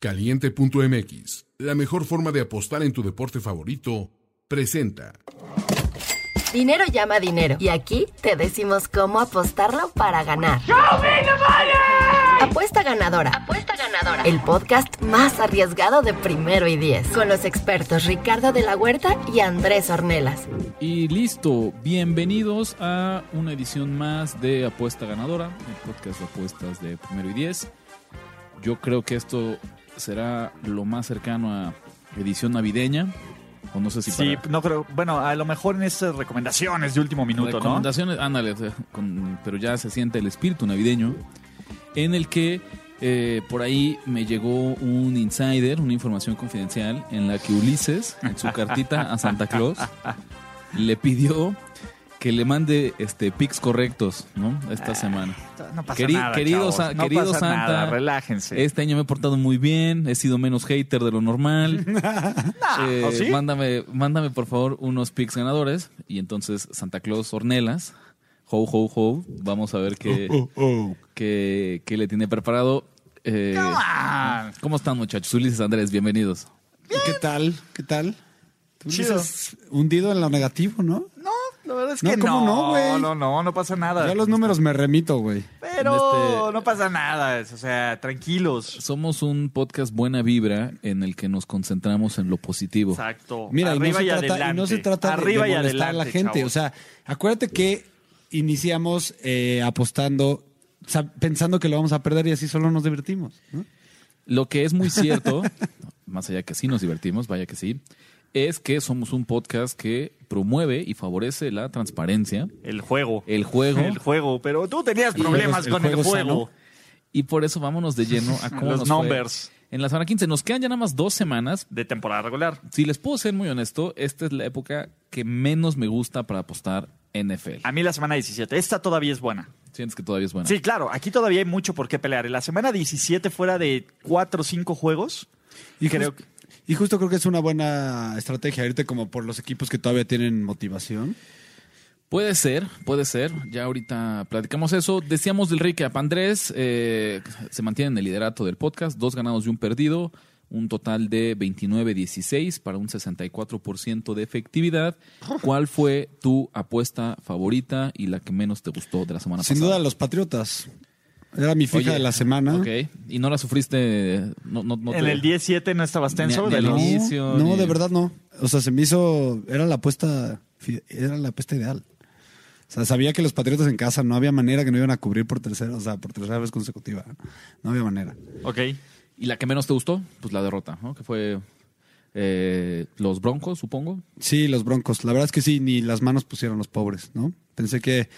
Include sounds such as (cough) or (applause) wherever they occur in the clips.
Caliente.mx, la mejor forma de apostar en tu deporte favorito, presenta. Dinero llama dinero. Y aquí te decimos cómo apostarlo para ganar. Apuesta ganadora. Apuesta ganadora. El podcast más arriesgado de primero y diez. Con los expertos Ricardo de la Huerta y Andrés Ornelas. Y listo, bienvenidos a una edición más de Apuesta Ganadora, el podcast de apuestas de primero y diez. Yo creo que esto será lo más cercano a edición navideña. O no sé si Sí, para- no creo. Bueno, a lo mejor en esas recomendaciones de último minuto, ¿no? recomendaciones, ándale, o sea, con- pero ya se siente el espíritu navideño en el que eh, por ahí me llegó un insider, una información confidencial en la que Ulises, en su cartita a Santa Claus, (laughs) le pidió que le mande este pics correctos, ¿no? Esta semana. No pasa Queri- nada, querido chavos, Sa- no querido pasa Santa, nada, relájense. Este año me he portado muy bien, he sido menos hater de lo normal. (laughs) Eh, ¿o sí? mándame, mándame por favor unos picks ganadores y entonces Santa Claus Ornelas, ho ho ho, vamos a ver qué, qué, qué le tiene preparado. Eh. ¿Cómo están muchachos? Ulises Andrés, bienvenidos. ¿Qué tal? ¿Qué tal? Tú Chido. hundido en lo negativo, ¿no? No, la verdad es No, ¿cómo no. no, güey? No, no, no pasa nada. Yo a los números me remito, güey. Pero este- no pasa nada. O sea, tranquilos. Somos un podcast buena vibra en el que nos concentramos en lo positivo. Exacto. Mira, y no, Arriba se y, trata, y adelante. no se trata de- Arriba de, y molestar adelante, a la gente. chavos. O sea, acuérdate que iniciamos eh, apostando, o sea, pensando que lo vamos a perder y así solo nos divertimos. ¿no? Lo que es muy cierto, (laughs) más allá que sí nos divertimos, vaya que sí, es que somos un podcast que promueve y favorece la transparencia, el juego. el juego, El juego. Pero tú tenías El problemas con el el juego sano. y por eso vámonos de lleno a (laughs) cómo Los nos fue numbers En la semana 15 nos quedan ya nada más dos semanas. de temporada regular. Si les puedo ser muy honesto, esta es la época que menos me gusta para apostar NFL. A mí la semana 17. Esta todavía es buena. Sientes que todavía es buena. Sí, claro. Aquí todavía hay mucho por qué pelear. En la semana 17 fuera de 4 o 5 juegos. Y, Creo jus- y justo creo que es una buena estrategia irte como por los equipos que todavía tienen motivación. Puede ser, puede ser. Ya ahorita platicamos eso. Decíamos del recap. Andrés eh, se mantiene en el liderato del podcast. Dos ganados y un perdido. Un total de 29-16 para un 64% de efectividad. ¿Cuál fue tu apuesta favorita y la que menos te gustó de la semana Sin pasada? duda, los Patriotas. Era mi fija Oye, de la semana. Ok. ¿Y no la sufriste? No, no, no en te- el 17 no estabas tenso. Ni- ni de al los- inicio. No, ni- de verdad no. O sea, se me hizo. Era la apuesta. Era la apuesta ideal. O sea, sabía que los Patriotas en casa no había manera que no iban a cubrir por tercera, o sea, por tercera vez consecutiva. No había manera. Ok. ¿Y la que menos te gustó? Pues la derrota, ¿no? Que fue eh, los Broncos, supongo. Sí, los Broncos. La verdad es que sí, ni las manos pusieron los pobres, ¿no? Pensé que.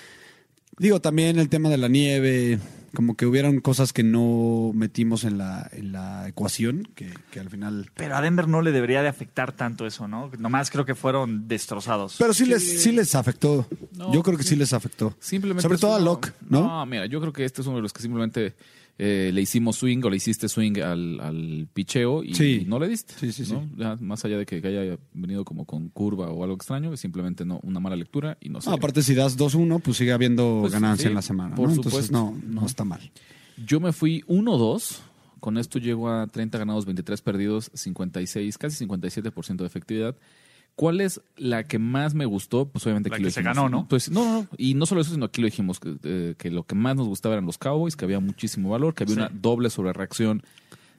Digo, también el tema de la nieve, como que hubieron cosas que no metimos en la, en la ecuación, que, que al final. Pero a Denver no le debería de afectar tanto eso, ¿no? Nomás creo que fueron destrozados. Pero sí, les, sí les afectó. No, Yo creo que sí les afectó. Simplemente Sobre todo a Locke, ¿no? No, mira, yo creo que este es uno de los que simplemente eh, le hicimos swing o le hiciste swing al, al picheo y Sí. no le diste. Sí, sí, ¿no? Ya, más allá de que haya venido como con curva o algo extraño, simplemente no, una mala lectura y no sé. No, aparte, si das 2-1, pues sigue habiendo Pues, ganancia en la semana. por ¿no? Entonces, no, no está mal. Yo me fui 1-2. Con esto llego a 30 ganados, 23 perdidos, 56, casi 57% de efectividad. ¿Cuál es la que más me gustó? Pues obviamente La aquí lo que se dijimos, ganó, ¿no? Pues no, no, no. Y no solo eso, sino aquí lo dijimos, que, eh, que lo que más nos gustaba eran los Cowboys, que había muchísimo valor, que había Sí. una doble sobre reacción,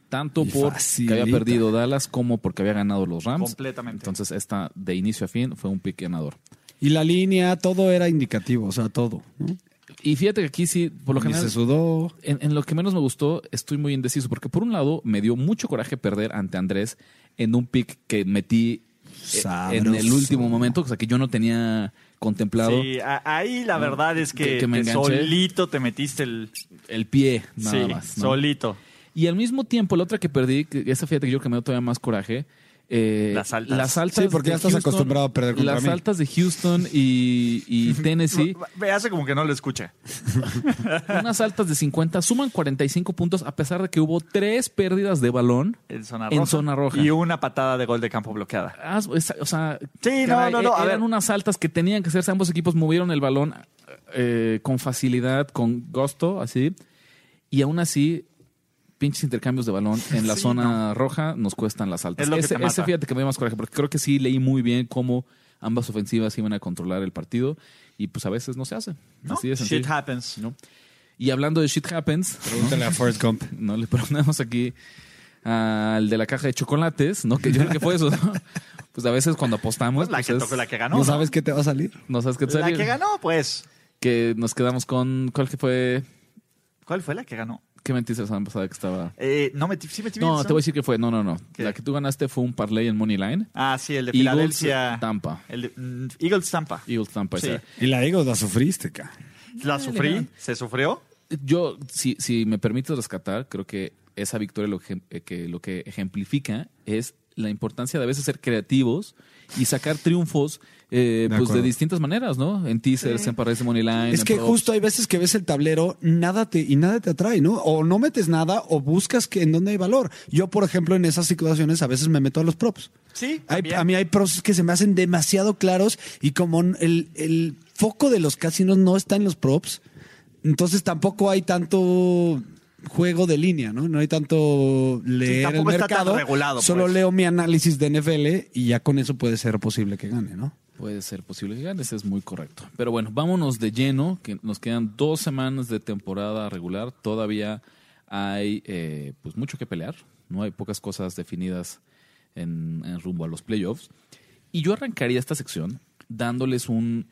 tanto Y por facilita. que había perdido Dallas como porque había ganado los Rams. Completamente. Entonces esta de inicio a fin fue un pick ganador. Y la línea, todo era indicativo, o sea, todo. ¿no? Y fíjate que aquí sí, por lo Ni general... se sudó. En, en lo que menos me gustó, estoy muy indeciso, porque por un lado me dio mucho coraje perder ante Andrés en un pick que metí en el último momento, o sea que yo no tenía contemplado Sí, ahí la verdad es que, Que- que me solito te metiste el... el pie, nada sí, más. ¿no? solito. Y al mismo tiempo, la otra que perdí, que esa fíjate que yo que me dio todavía más coraje, eh, Las altas. Las altas Sí, porque de ya estás Houston- acostumbrado a perder contra Las mí. altas de Houston y, y (laughs) Tennessee, Me hace como que no lo escucha. (laughs) unas altas de 50, suman 45 puntos a pesar de que hubo tres pérdidas de balón. En zona En roja. zona roja. Y una patada de gol de campo bloqueada. Ah, O sea, Sí, no, no, no, a eran ver. unas altas que tenían que hacerse. Ambos equipos movieron el balón eh, con facilidad, con gusto, así. Y aún así, pinches intercambios de balón (laughs) en la Sí, zona roja nos cuestan las altas. Es lo que ese, ese fíjate que me dio más coraje, porque creo que sí leí muy bien cómo ambas ofensivas iban a controlar el partido y pues a veces no se hace. ¿no? Así de Shit sencillo. happens. ¿no? Y hablando de shit happens, ¿no? Pregúntale a Forrest Gump. (laughs) no le preguntamos aquí al de la caja de chocolates, ¿no? Que yo creo que fue eso, ¿no? (laughs) Pues a veces cuando apostamos, Pues la pues que es- tocó, la que ganó. ¿No sabes qué te va a salir? no sabes qué te La sale. que ganó, pues. Que nos quedamos con ¿cuál que fue? ¿Cuál fue la que ganó? ¿Qué mentiste la semana pasada que estaba? Eh, no, metí, sí metí No, te voy a decir que fue. No, no, no. ¿Qué? La que tú ganaste fue un parlay en Money Line. Ah, sí, el de Eagles, Filadelfia. Tampa. El de, mm, Eagles Tampa. Eagles Tampa. Sí. esa. Y la Eagles la sufriste, ca. La sufrí, se sufrió. Yo, si, si me permites rescatar, creo que esa victoria lo, eh, que, lo que ejemplifica es la importancia de a veces ser creativos y sacar triunfos eh, De pues de distintas maneras, ¿no? En teasers, en parlays de Money Line. Es en que props. justo hay veces que ves el tablero nada te, y nada te atrae, ¿no? O no metes nada o buscas que en dónde hay valor. Yo, por ejemplo, en esas situaciones a veces me meto a los props. Sí, Hay- a mí hay props que se me hacen demasiado claros y como el, el foco de los casinos no está en los props, entonces tampoco hay tanto juego de línea, ¿no? No hay tanto leer el tampoco está tan mercado. regulado, solo pues. leo mi análisis de NFL y ya con eso puede ser posible que gane, ¿no? Puede ser posible que gane, ese es muy correcto. Pero bueno, vámonos de lleno, que nos quedan dos semanas de temporada regular. Todavía hay eh, pues mucho que pelear, no hay pocas cosas definidas en, en rumbo a los playoffs. Y yo arrancaría esta sección dándoles un,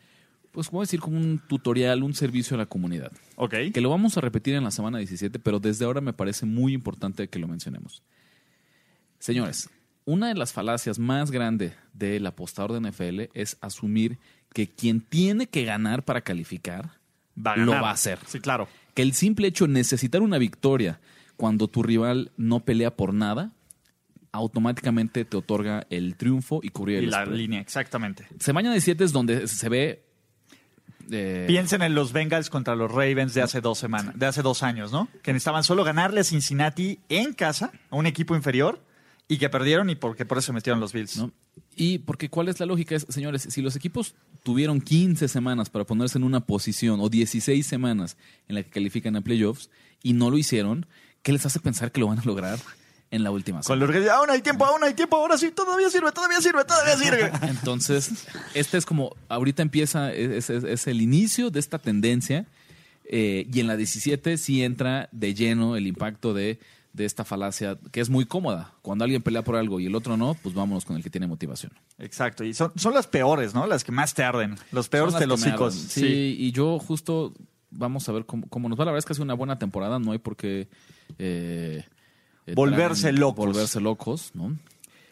pues, ¿cómo decir? Como un tutorial, un servicio a la comunidad. Ok. Que lo vamos a repetir en la semana 17, pero desde ahora me parece muy importante que lo mencionemos. Señores, una de las falacias más grandes del apostador de NFL es asumir que quien tiene que ganar para calificar Va a lo va a hacer. Sí, claro. Que el simple hecho de necesitar una victoria cuando tu rival no pelea por nada, automáticamente te otorga el triunfo y cubrir Y el la spread. línea, exactamente. Semana 17 es donde se ve... eh, Piensen en los Bengals contra los Ravens de hace dos semanas, de hace dos años, ¿no? Que necesitaban solo ganarle a Cincinnati en casa, a un equipo inferior, y que perdieron y porque por eso se metieron los Bills. ¿no? Y porque cuál es la lógica es, señores, si los equipos tuvieron 15 semanas para ponerse en una posición o 16 semanas en la que califican a playoffs y no lo hicieron, ¿qué les hace pensar que lo van a lograr en la última Con semana? los aún hay tiempo, aún hay tiempo, ahora sí, todavía sirve, todavía sirve, todavía sirve. (laughs) Entonces, este es como, ahorita empieza, es, es- es el inicio de esta tendencia eh, y en la 17 sí entra de lleno el impacto de, de esta falacia que es muy cómoda. Cuando alguien pelea por algo y el otro no, pues vámonos con el que tiene motivación. Exacto, y son, son las peores, ¿no? Las que más te arden. Los peores hocicos. arden. Sí, y yo justo vamos a ver cómo, cómo nos va. La verdad es que ha sido una buena temporada, no hay por qué eh, Volverse en- locos. Volverse locos, ¿no?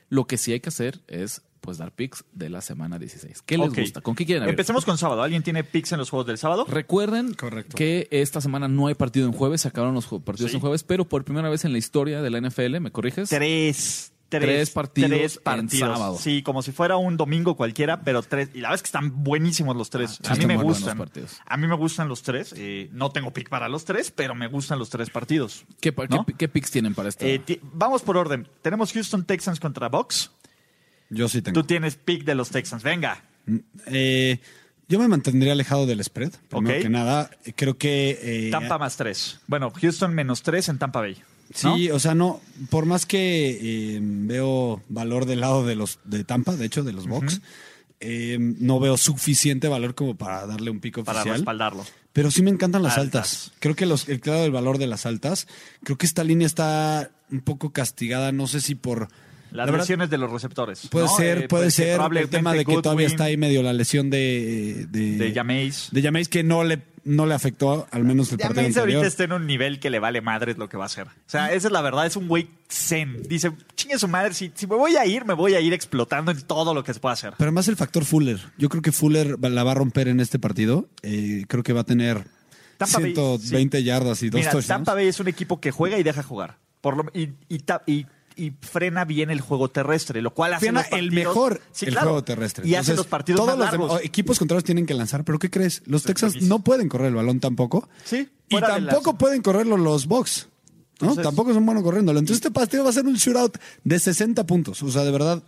Lo que sí hay que hacer es pues dar picks de la semana 16. ¿Qué les gusta? ¿Con qué quieren abrir? Empecemos con sábado. ¿Alguien tiene picks en los juegos del sábado? Recuerden Correcto. que esta semana no hay partido en jueves, se acabaron los partidos Sí. en jueves, pero por primera vez en la historia de la NFL, ¿me corriges? Tres. Tres, Tres partidos tres en partidos. sábado. Sí, como si fuera un domingo cualquiera, pero tres. Y la verdad es que están buenísimos los tres. Ah, a mí me gustan. partidos. A mí me gustan los tres. Eh, no tengo pick para los tres, pero me gustan los tres partidos. ¿Qué, ¿No? qué- qué picks tienen para esta? Eh, vamos por orden. Tenemos Houston Texans contra Bucks. Yo sí tengo. Tú tienes pick de los Texans. Venga. Eh, yo me mantendría alejado del spread. Primero que nada, creo que. eh, Tampa más tres. Bueno, Houston menos tres en Tampa Bay. ¿No? Sí, o sea, no, por más que eh, veo valor del lado de los de Tampa, de hecho, de los Bucks, eh, no veo suficiente valor como para darle un pico para oficial. respaldarlo. Pero sí me encantan las Altas. altas. Creo que los, el claro del valor de las altas, creo que esta línea está un poco castigada, no sé si por... Las la verdad, lesiones de los receptores. Puede ¿no? ser, Eh, puede pues ser el tema de que todavía está ahí medio la lesión de... De, De Jameis. de Jameis que no le, no le afectó al menos el partido anterior. ahorita está en un nivel que le vale madres lo que va a hacer. O sea, esa es la verdad, es un güey zen. Dice, chingue su madre, si, si me voy a ir, me voy a ir explotando en todo lo que se pueda hacer. Pero más el factor Fuller. Yo creo que Fuller la va a romper en este partido. Eh, creo que va a tener Tampa Bay, 120 yardas y dos Mira, touchdowns. Tampa Bay es un equipo que juega y deja jugar. Por lo, y, y- y frena bien el juego terrestre, lo cual hace Frena los partidos- el mejor Sí, el claro. juego terrestre. Y hace Entonces, los partidos todos más largos. equipos contrarios tienen que lanzar, pero ¿qué crees? Los Texans no pueden correr el balón tampoco. Sí, Y tampoco pueden correrlo los Bucks. ¿no? Entonces- tampoco son buenos corriéndolo. Entonces este partido va a ser un shootout de 60 puntos. O sea, de verdad,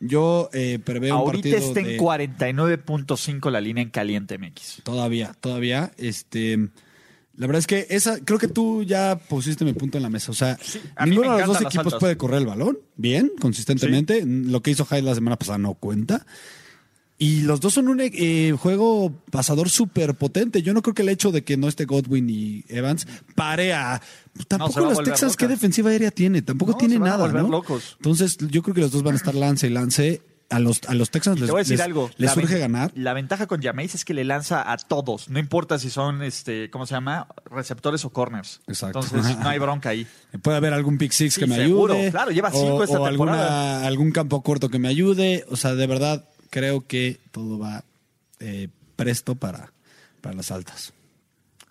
yo eh, preveo un Ahorita partido está en de- 49.5 la línea en caliente MX. Todavía, todavía. Este, La verdad es que esa, creo que tú ya pusiste mi punto en la mesa. O sea, mí ninguno de los dos equipos puede correr el balón bien, consistentemente. Lo que hizo Hyde la semana pasada no cuenta. Y los dos son un eh, juego pasador súper potente. Yo no creo que el hecho de que no esté Godwin y Evans pare a. Tampoco va a los Texans, ¿qué defensiva aérea tiene? Tampoco No, tiene nada. ¿no? locos. Entonces, yo creo que los dos van a estar lance y lance. A los, a los Texans Te les, voy a decir les- algo. les surge ven- ganar. La ventaja con Jameis es que le lanza a todos. No importa si son, este, ¿cómo se llama? Receptores o corners. Exacto. Entonces, (laughs) no hay bronca ahí. Puede haber algún pick six Sí, que me seguro. ayude. Claro, lleva cinco o, esta o alguna- temporada. algún campo corto que me ayude. O sea, de verdad, creo que todo va eh, presto para, para las altas.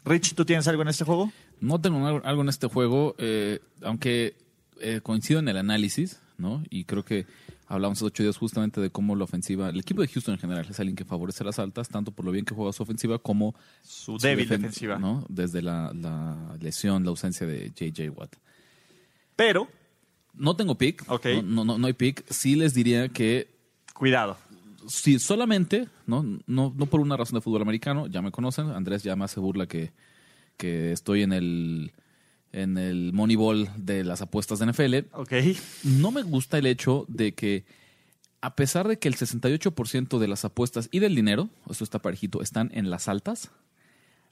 Rich, ¿tú tienes algo en este juego? No tengo algo, algo en este juego, eh, aunque eh, coincido en el análisis, ¿no? Y creo que hablamos hace ocho días justamente de cómo la ofensiva, el equipo de Houston en general es alguien que favorece las altas, tanto por lo bien que juega su ofensiva como Su débil defen- defensiva. ¿no? Desde la, la lesión, la ausencia de JJ Watt. Pero, No tengo pick, no, no, no, no hay pick. Sí les diría que cuidado. si solamente, ¿no? No, no por una razón de fútbol americano, ya me conocen, Andrés ya más se burla que, que estoy en el en el Moneyball de las apuestas de NFL. Ok. No me gusta el hecho de que a pesar de que el 68% de las apuestas y del dinero, esto está parejito, están en las altas,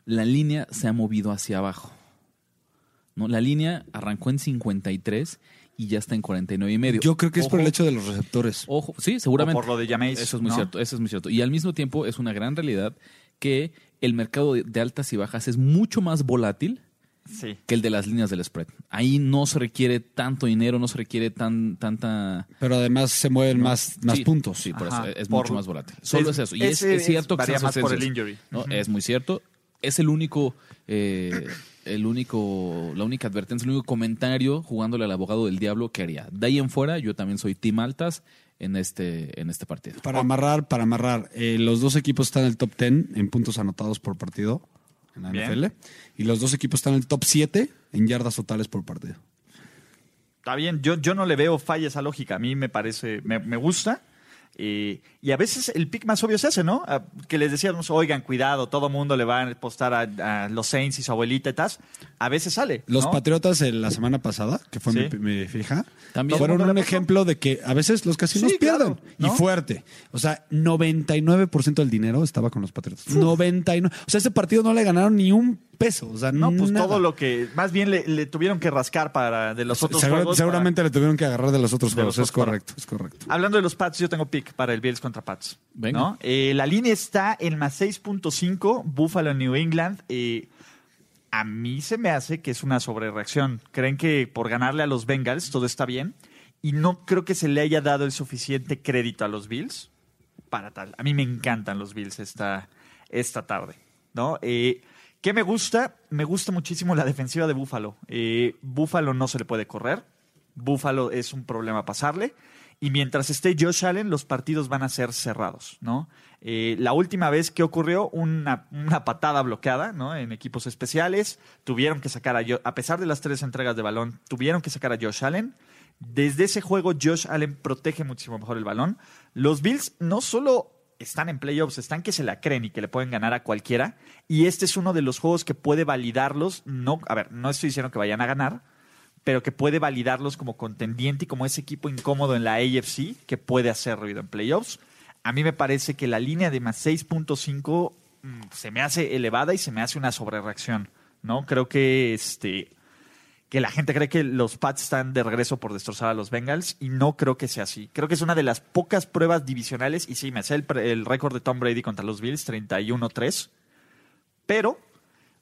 la línea se ha movido hacia abajo. ¿No? La línea arrancó en 53 y ya está en 49 y medio. Yo creo que es por el hecho de los receptores. Ojo, sí, seguramente. O por lo de Jameis, Eso es muy ¿no? cierto, eso es muy cierto. Y al mismo tiempo es una gran realidad que el mercado de, de altas y bajas es mucho más volátil Sí. que el de las líneas del spread. Ahí no se requiere tanto dinero, no se requiere tan tanta Pero además se mueven más, más Sí, puntos. Sí, por Ajá, eso es por- mucho más volátil. Solo es, es- eso. Y es, cierto que más por el injury. ¿no? Es muy cierto. Es el único, eh, el único, la única advertencia, el único comentario jugándole al abogado del diablo que haría. De ahí en fuera, yo también soy team altas en este, en este partido. Para amarrar, para amarrar, eh, los dos equipos están en el top 10 en puntos anotados por partido en la Bien. NFL. Y los dos equipos están en el top 7 en yardas totales por partido. Está bien, yo, yo no le veo falla esa lógica. A mí me parece, me, me gusta. Eh, y a veces el pick más obvio es ese, ¿no? Ah, que les decíamos, oigan, cuidado, todo mundo le va a apostar a, a los Saints y su abuelita y tal. A veces sale. Los. Patriotas en la semana pasada, que fue Sí. mi, mi fija, También. fueron ¿Todo el mundo un ejemplo de que a veces los casinos Sí, claro, pierden. ¿no? Y fuerte. O sea, 99% del dinero estaba con los Patriotas. 99. O sea, ese partido no le ganaron ni un peso. O sea, No, pues nada. todo lo que. Más bien le, le tuvieron que rascar para de los otros Segura- juegos. seguramente le tuvieron que agarrar de los otros De juegos. los Es correcto, es correcto. Hablando de los Pats, yo tengo pick para el Bills contra Pats. Venga. ¿no? Eh, la línea está en más 6.5, Buffalo, New England. Eh, a mí se me hace que es una sobrereacción. ¿Creen que por ganarle a los Bengals todo está bien? Y no creo que se le haya dado el suficiente crédito a los Bills para tal. A mí me encantan los Bills esta, esta tarde. ¿no? Eh, ¿Qué me gusta? Me gusta muchísimo la defensiva de Buffalo. Eh, Buffalo no se le puede correr. Buffalo es un problema pasarle. Y mientras esté Josh Allen, los partidos van a ser cerrados, ¿no? Eh, la última vez que ocurrió una, una patada bloqueada, ¿no? En equipos especiales, tuvieron que sacar a a pesar de las tres entregas de balón, tuvieron que sacar a Josh Allen. Desde ese juego, Josh Allen protege muchísimo mejor el balón. Los Bills no solo están en playoffs, están que se la creen y que le pueden ganar a cualquiera. Y este es uno de los juegos que puede validarlos. No, a ver, no estoy diciendo que vayan a ganar, pero que puede validarlos como contendiente y como ese equipo incómodo en la AFC que puede hacer ruido en playoffs. A mí me parece que la línea de más 6.5 mm, se me hace elevada y se me hace una sobrereacción, ¿no? Creo que este que la gente cree que los Pats están de regreso por destrozar a los Bengals y no creo que sea así. Creo que es una de las pocas pruebas divisionales y sí, me sé el, el récord de Tom Brady contra los Bills, 31-3, pero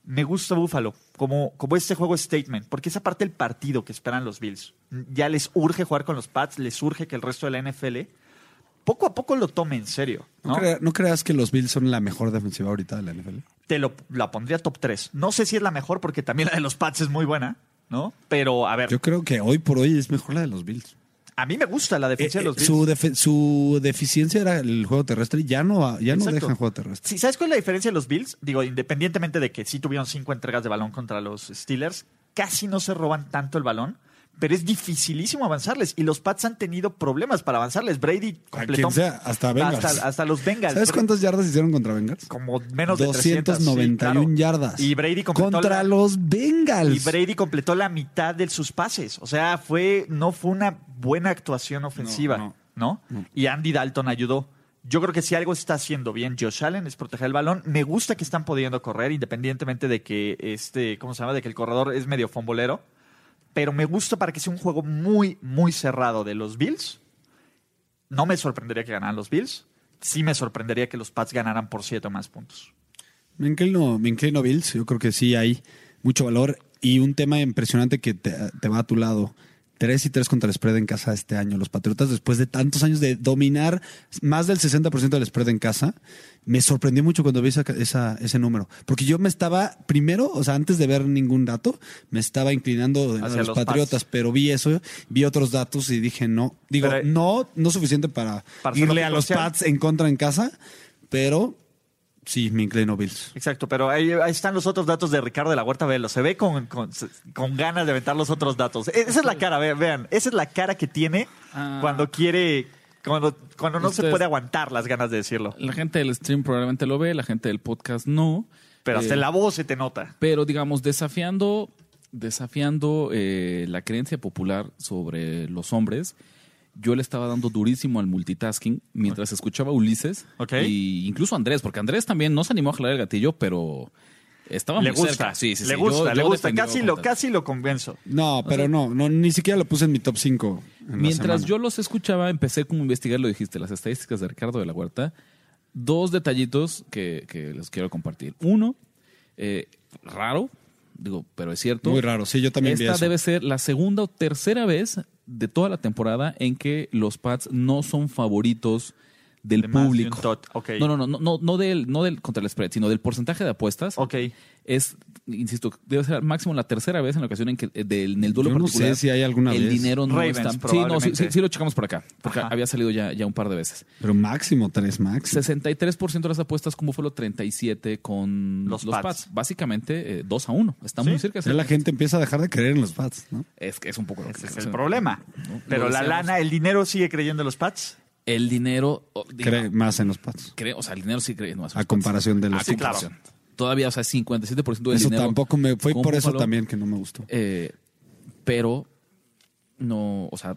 me gusta Buffalo como, como este juego statement, porque es aparte el partido que esperan los Bills. Ya les urge jugar con los Pats, les urge que el resto de la NFL poco a poco lo tome en serio. ¿No, ¿no? crea- no creas que los Bills son la mejor defensiva ahorita de la NFL? Te lo, la pondría top 3. No sé si es la mejor porque también la de los Pats es muy buena, ¿no? Pero a ver, Yo creo que hoy por hoy es mejor la de los Bills. a mí me gusta la defensa Eh, de los eh, Bills. su, defe- su deficiencia era el juego terrestre y ya no, ya no dejan juego terrestre. Sí, ¿Sabes cuál es la diferencia de los Bills? Digo, independientemente de que sí tuvieron cinco entregas de balón contra los Steelers, casi no se roban tanto el balón, pero es dificilísimo avanzarles. Y los Pats han tenido problemas para avanzarles. Brady completó. sea, hasta Bengals. Hasta, hasta los Bengals. ¿Sabes cuántas yardas hicieron contra Bengals? Como menos de 300. sí, 291 claro. yardas. Y Brady completó contra la- los Bengals. Y Brady completó la mitad de sus pases. O sea, fue, no fue una buena actuación ofensiva, ¿no? No, no. Y Andy Dalton ayudó. Yo creo que si algo está haciendo bien Josh Allen es proteger el balón. Me gusta que están pudiendo correr, independientemente de que este, ¿cómo se llama? De que el corredor es medio fombolero. Pero me gusta para que sea un juego muy, muy cerrado de los Bills. No me sorprendería que ganaran los Bills. Sí me sorprendería que los Pats ganaran por siete o más puntos. Me inclino, me inclino Bills. Yo creo que sí hay mucho valor y un tema impresionante que te, te va a tu lado. 3 y 3 contra el spread en casa este año. Los Patriotas, después de tantos años de dominar más del 60% del spread en casa, me sorprendió mucho cuando vi esa, esa- ese número. Porque yo me estaba, primero, o sea, antes de ver ningún dato, me estaba inclinando a Hacia los, los Patriotas, Pats. pero vi eso, vi otros datos y dije no. Digo, Pero- no, no suficiente para, irle a los. Pats en contra en casa, pero sí, me inclino Bills. Exacto, pero ahí, ahí están los otros datos de Ricardo de la Huerta Velo. Se ve con, con, con ganas de aventar los otros datos. E- Esa es la cara, ve- vean. Esa es la cara que tiene Ah. cuando quiere, cuando, cuando no se puede aguantar las ganas de decirlo. La gente del stream probablemente lo ve, la gente del podcast no. Pero hasta Eh, en la voz se te nota. Pero digamos, desafiando, desafiando eh, la creencia popular sobre los hombres, yo le estaba dando durísimo al multitasking mientras escuchaba a Ulises Ok. y incluso a Andrés, porque Andrés también no se animó a jalar el gatillo, pero estaba Le muy gusta, cerca. Sí, sí, le sí. gusta, Yo- le yo gusta. Casi lo, casi lo convenzo. No, pero no, no, ni siquiera lo puse en mi top 5. Mientras yo los escuchaba, empecé como a investigar, lo dijiste, las estadísticas de Ricardo de la Huerta. Dos detallitos que, que les quiero compartir. Uno, eh, raro, digo, pero es cierto. Muy raro, sí, yo también vi Esta eso. debe ser la segunda o tercera vez de toda la temporada en que los Pats no son favoritos del De de público. No, no, no, no, no, del, no del contra el spread, sino del porcentaje de apuestas. Ok. Es, insisto, debe ser máximo la tercera vez en la ocasión en que eh, del, en el duelo Yo no particular sé si hay alguna el vez. dinero no Ravens, está. Sí, no, sí, sí, sí lo checamos por acá, porque Ajá. había salido ya, ya un par de veces. Pero máximo, tres máximo. 63% de las apuestas con Buffalo, 37 con Los. Pats. Básicamente eh, 2 a 1. Está Sí. muy cerca. Ya la gente empieza a dejar de creer en los Pats, ¿no? Es que es un poco lo Ese que- es el problema. ¿no? Pero Lo la lana, el dinero sigue creyendo en los Pats. El dinero. Cree más en los creo- o sea, el dinero sí cree. No, A comparación de los A Sí, claro. Todavía, o sea, 57% del Eso dinero. tampoco me fue por eso también que no me gustó. eh, pero no, o sea,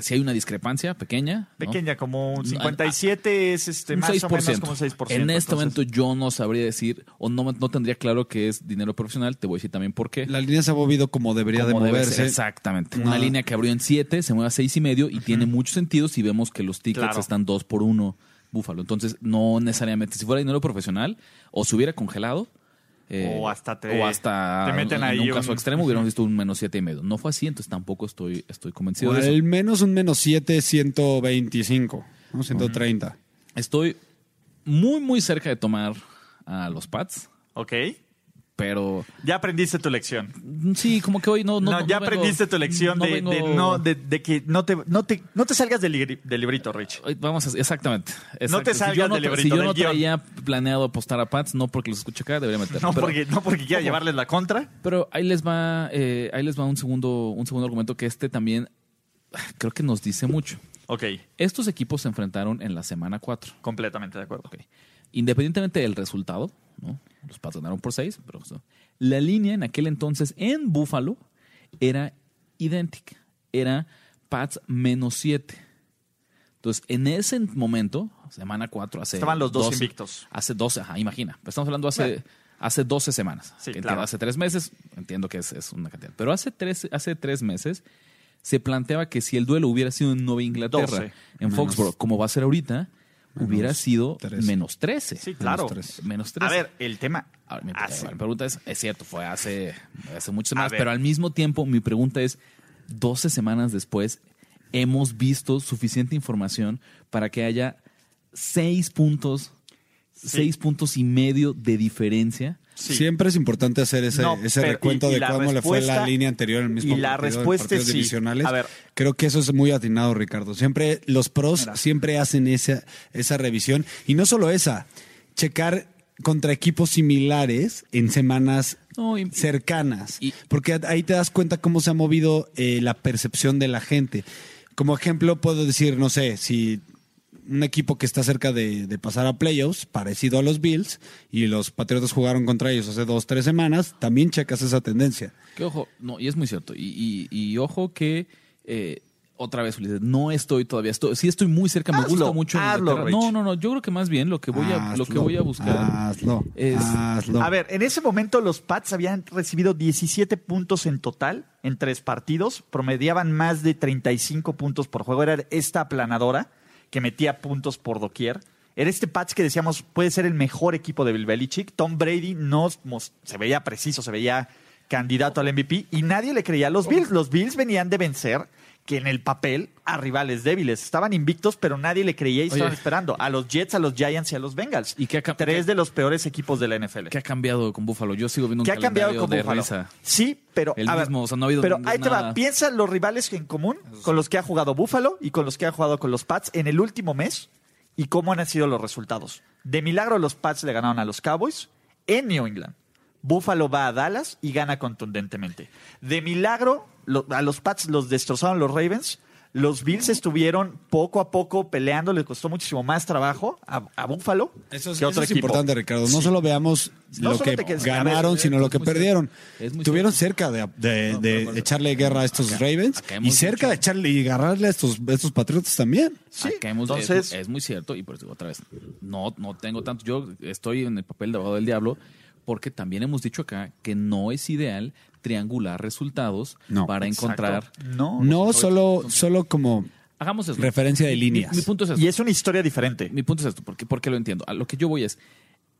si hay una discrepancia pequeña. ¿no? Pequeña, como un No, 57 es este, Un más 6%. o menos como un 6%. En este entonces- momento yo no sabría decir, o no, no tendría claro que es dinero profesional. Te voy a decir también por qué. La línea se ha movido como debería Como de moverse. exactamente. Una línea que abrió en 7, se mueve a seis y medio y tiene mucho sentido si vemos que los tickets Claro. están 2 por 1 Búfalo. Entonces, no necesariamente. Si fuera dinero profesional o se hubiera congelado. Eh, O hasta te- o hasta te meten en ahí un caso un- extremo (laughs) hubiéramos visto un menos siete y medio. No fue así, entonces tampoco estoy, estoy convencido O de eso. al menos un menos 7, 125, ¿no? 130. Estoy muy, muy cerca de tomar a los Pats, Ok. Pero Ya aprendiste tu lección. sí, como que hoy no. No, No, no ya vengo- aprendiste tu lección no de, vengo- de no, de, de que no te, no te, no te salgas del, del librito, Rich. Vamos a, exactamente. No te salgas si del librito, si yo no guion. traía planeado apostar a Pats, no porque los escuche acá, debería meter. No pero, porque, no porque quiera llevarles la contra. pero ahí les va, eh, ahí les va un segundo, un segundo argumento que este también creo que nos dice mucho. Ok, Estos equipos se enfrentaron en la semana 4. completamente de acuerdo. Ok. Independientemente del resultado, ¿no? los Pats ganaron por 6, pero o sea, la línea en aquel entonces en Buffalo era idéntica. Era Pats menos 7. Entonces, en ese momento, semana 4, hace. Estaban los dos 12 invictos. Hace 12, ajá, imagina. Estamos hablando hace, Bueno. hace 12 semanas. Sí, Que claro. Hace tres meses, entiendo que es, es una cantidad. Pero hace tres, hace tres meses se planteaba que si el duelo hubiera sido en Nueva Inglaterra, 12. en Foxborough, como va a ser ahorita, hubiera sido 13. menos 13. Sí, claro. tres. Menos 13. A ver, el tema. Ahora, mi, hace- mi pregunta es, es cierto, fue hace, hace muchas A semanas, ver. pero al mismo tiempo mi pregunta es, 12 semanas después, hemos visto suficiente información para que haya seis puntos, Sí. seis puntos y medio de diferencia. Sí. Siempre es importante hacer ese, No, ese pero- recuento y- y de cómo le fue la línea anterior en el mismo y la partido en respuesta partidos es sí. divisionales. A ver. Creo que eso es muy atinado, Ricardo. Siempre los pros Mira. siempre hacen esa, esa revisión. Y no solo esa, checar contra equipos similares en semanas No, y- cercanas. Y- porque ahí te das cuenta cómo se ha movido eh, la percepción de la gente. Como ejemplo, puedo decir, no sé, si un equipo que está cerca de, de pasar a playoffs, parecido a los Bills, y los Patriotas jugaron contra ellos hace dos, tres semanas, también checas esa tendencia. Que ojo, no, y es muy cierto. Y, y- y ojo que, eh, otra vez, Ulises, no estoy todavía, estoy, sí estoy muy cerca, me Hazlo, gusta mucho. hazlo. No, no, no, yo creo que más bien lo que voy a, lo que Hazlo, voy a buscar Hazlo. es- hazlo. A ver, en ese momento los Pats habían recibido 17 puntos en total en tres partidos, promediaban más de 35 puntos por juego. Era esta aplanadora que metía puntos por doquier. Era este Pats que decíamos puede ser el mejor equipo de Bill Belichick. Tom Brady no se veía preciso, se veía candidato al MVP y nadie le creía a los Bills. Los Bills venían de vencer que en el papel a rivales débiles. Estaban invictos, pero nadie le creía y estaban Oye. esperando. A los Jets, a los Giants y a los Bengals. ¿Y qué ha Tres de los peores equipos de la NFL. ¿Qué ha cambiado con Buffalo? Yo sigo viendo un ¿Qué ha cambiado con de Buffalo? risa. Sí, pero El a ver, mismo, o sea, no ha habido pero ahí te va. Piensa los rivales en común con los que ha jugado Buffalo y con los que ha jugado con los Pats en el último mes y cómo han sido los resultados. De milagro los Pats le ganaron a los Cowboys en New England. Buffalo va a Dallas y gana contundentemente. De milagro lo- a los Pats los destrozaron los Ravens. Los Bills estuvieron poco a poco peleando, les costó muchísimo más trabajo a, a Buffalo Eso es, que a otro eso es equipo. importante, Ricardo. No Sí. solo veamos No lo solo que ganaron, ver, sino lo que perdieron. Estuvieron cerca de, de- No, de pero por- echarle guerra a estos acá- Ravens acá y cerca dicho- de echarle y agarrarle a estos, a estos Patriotas también. Sí, hemos- entonces- es, es muy cierto y por eso otra vez no no tengo tanto yo estoy en el papel de abogado del diablo porque también hemos dicho acá que no es ideal triangular resultados No. para encontrar No, No solo, solo como hagamos eso Referencia de líneas. mi, punto es esto Y es una historia diferente. mi punto es esto porque porque lo entiendo a lo que yo voy es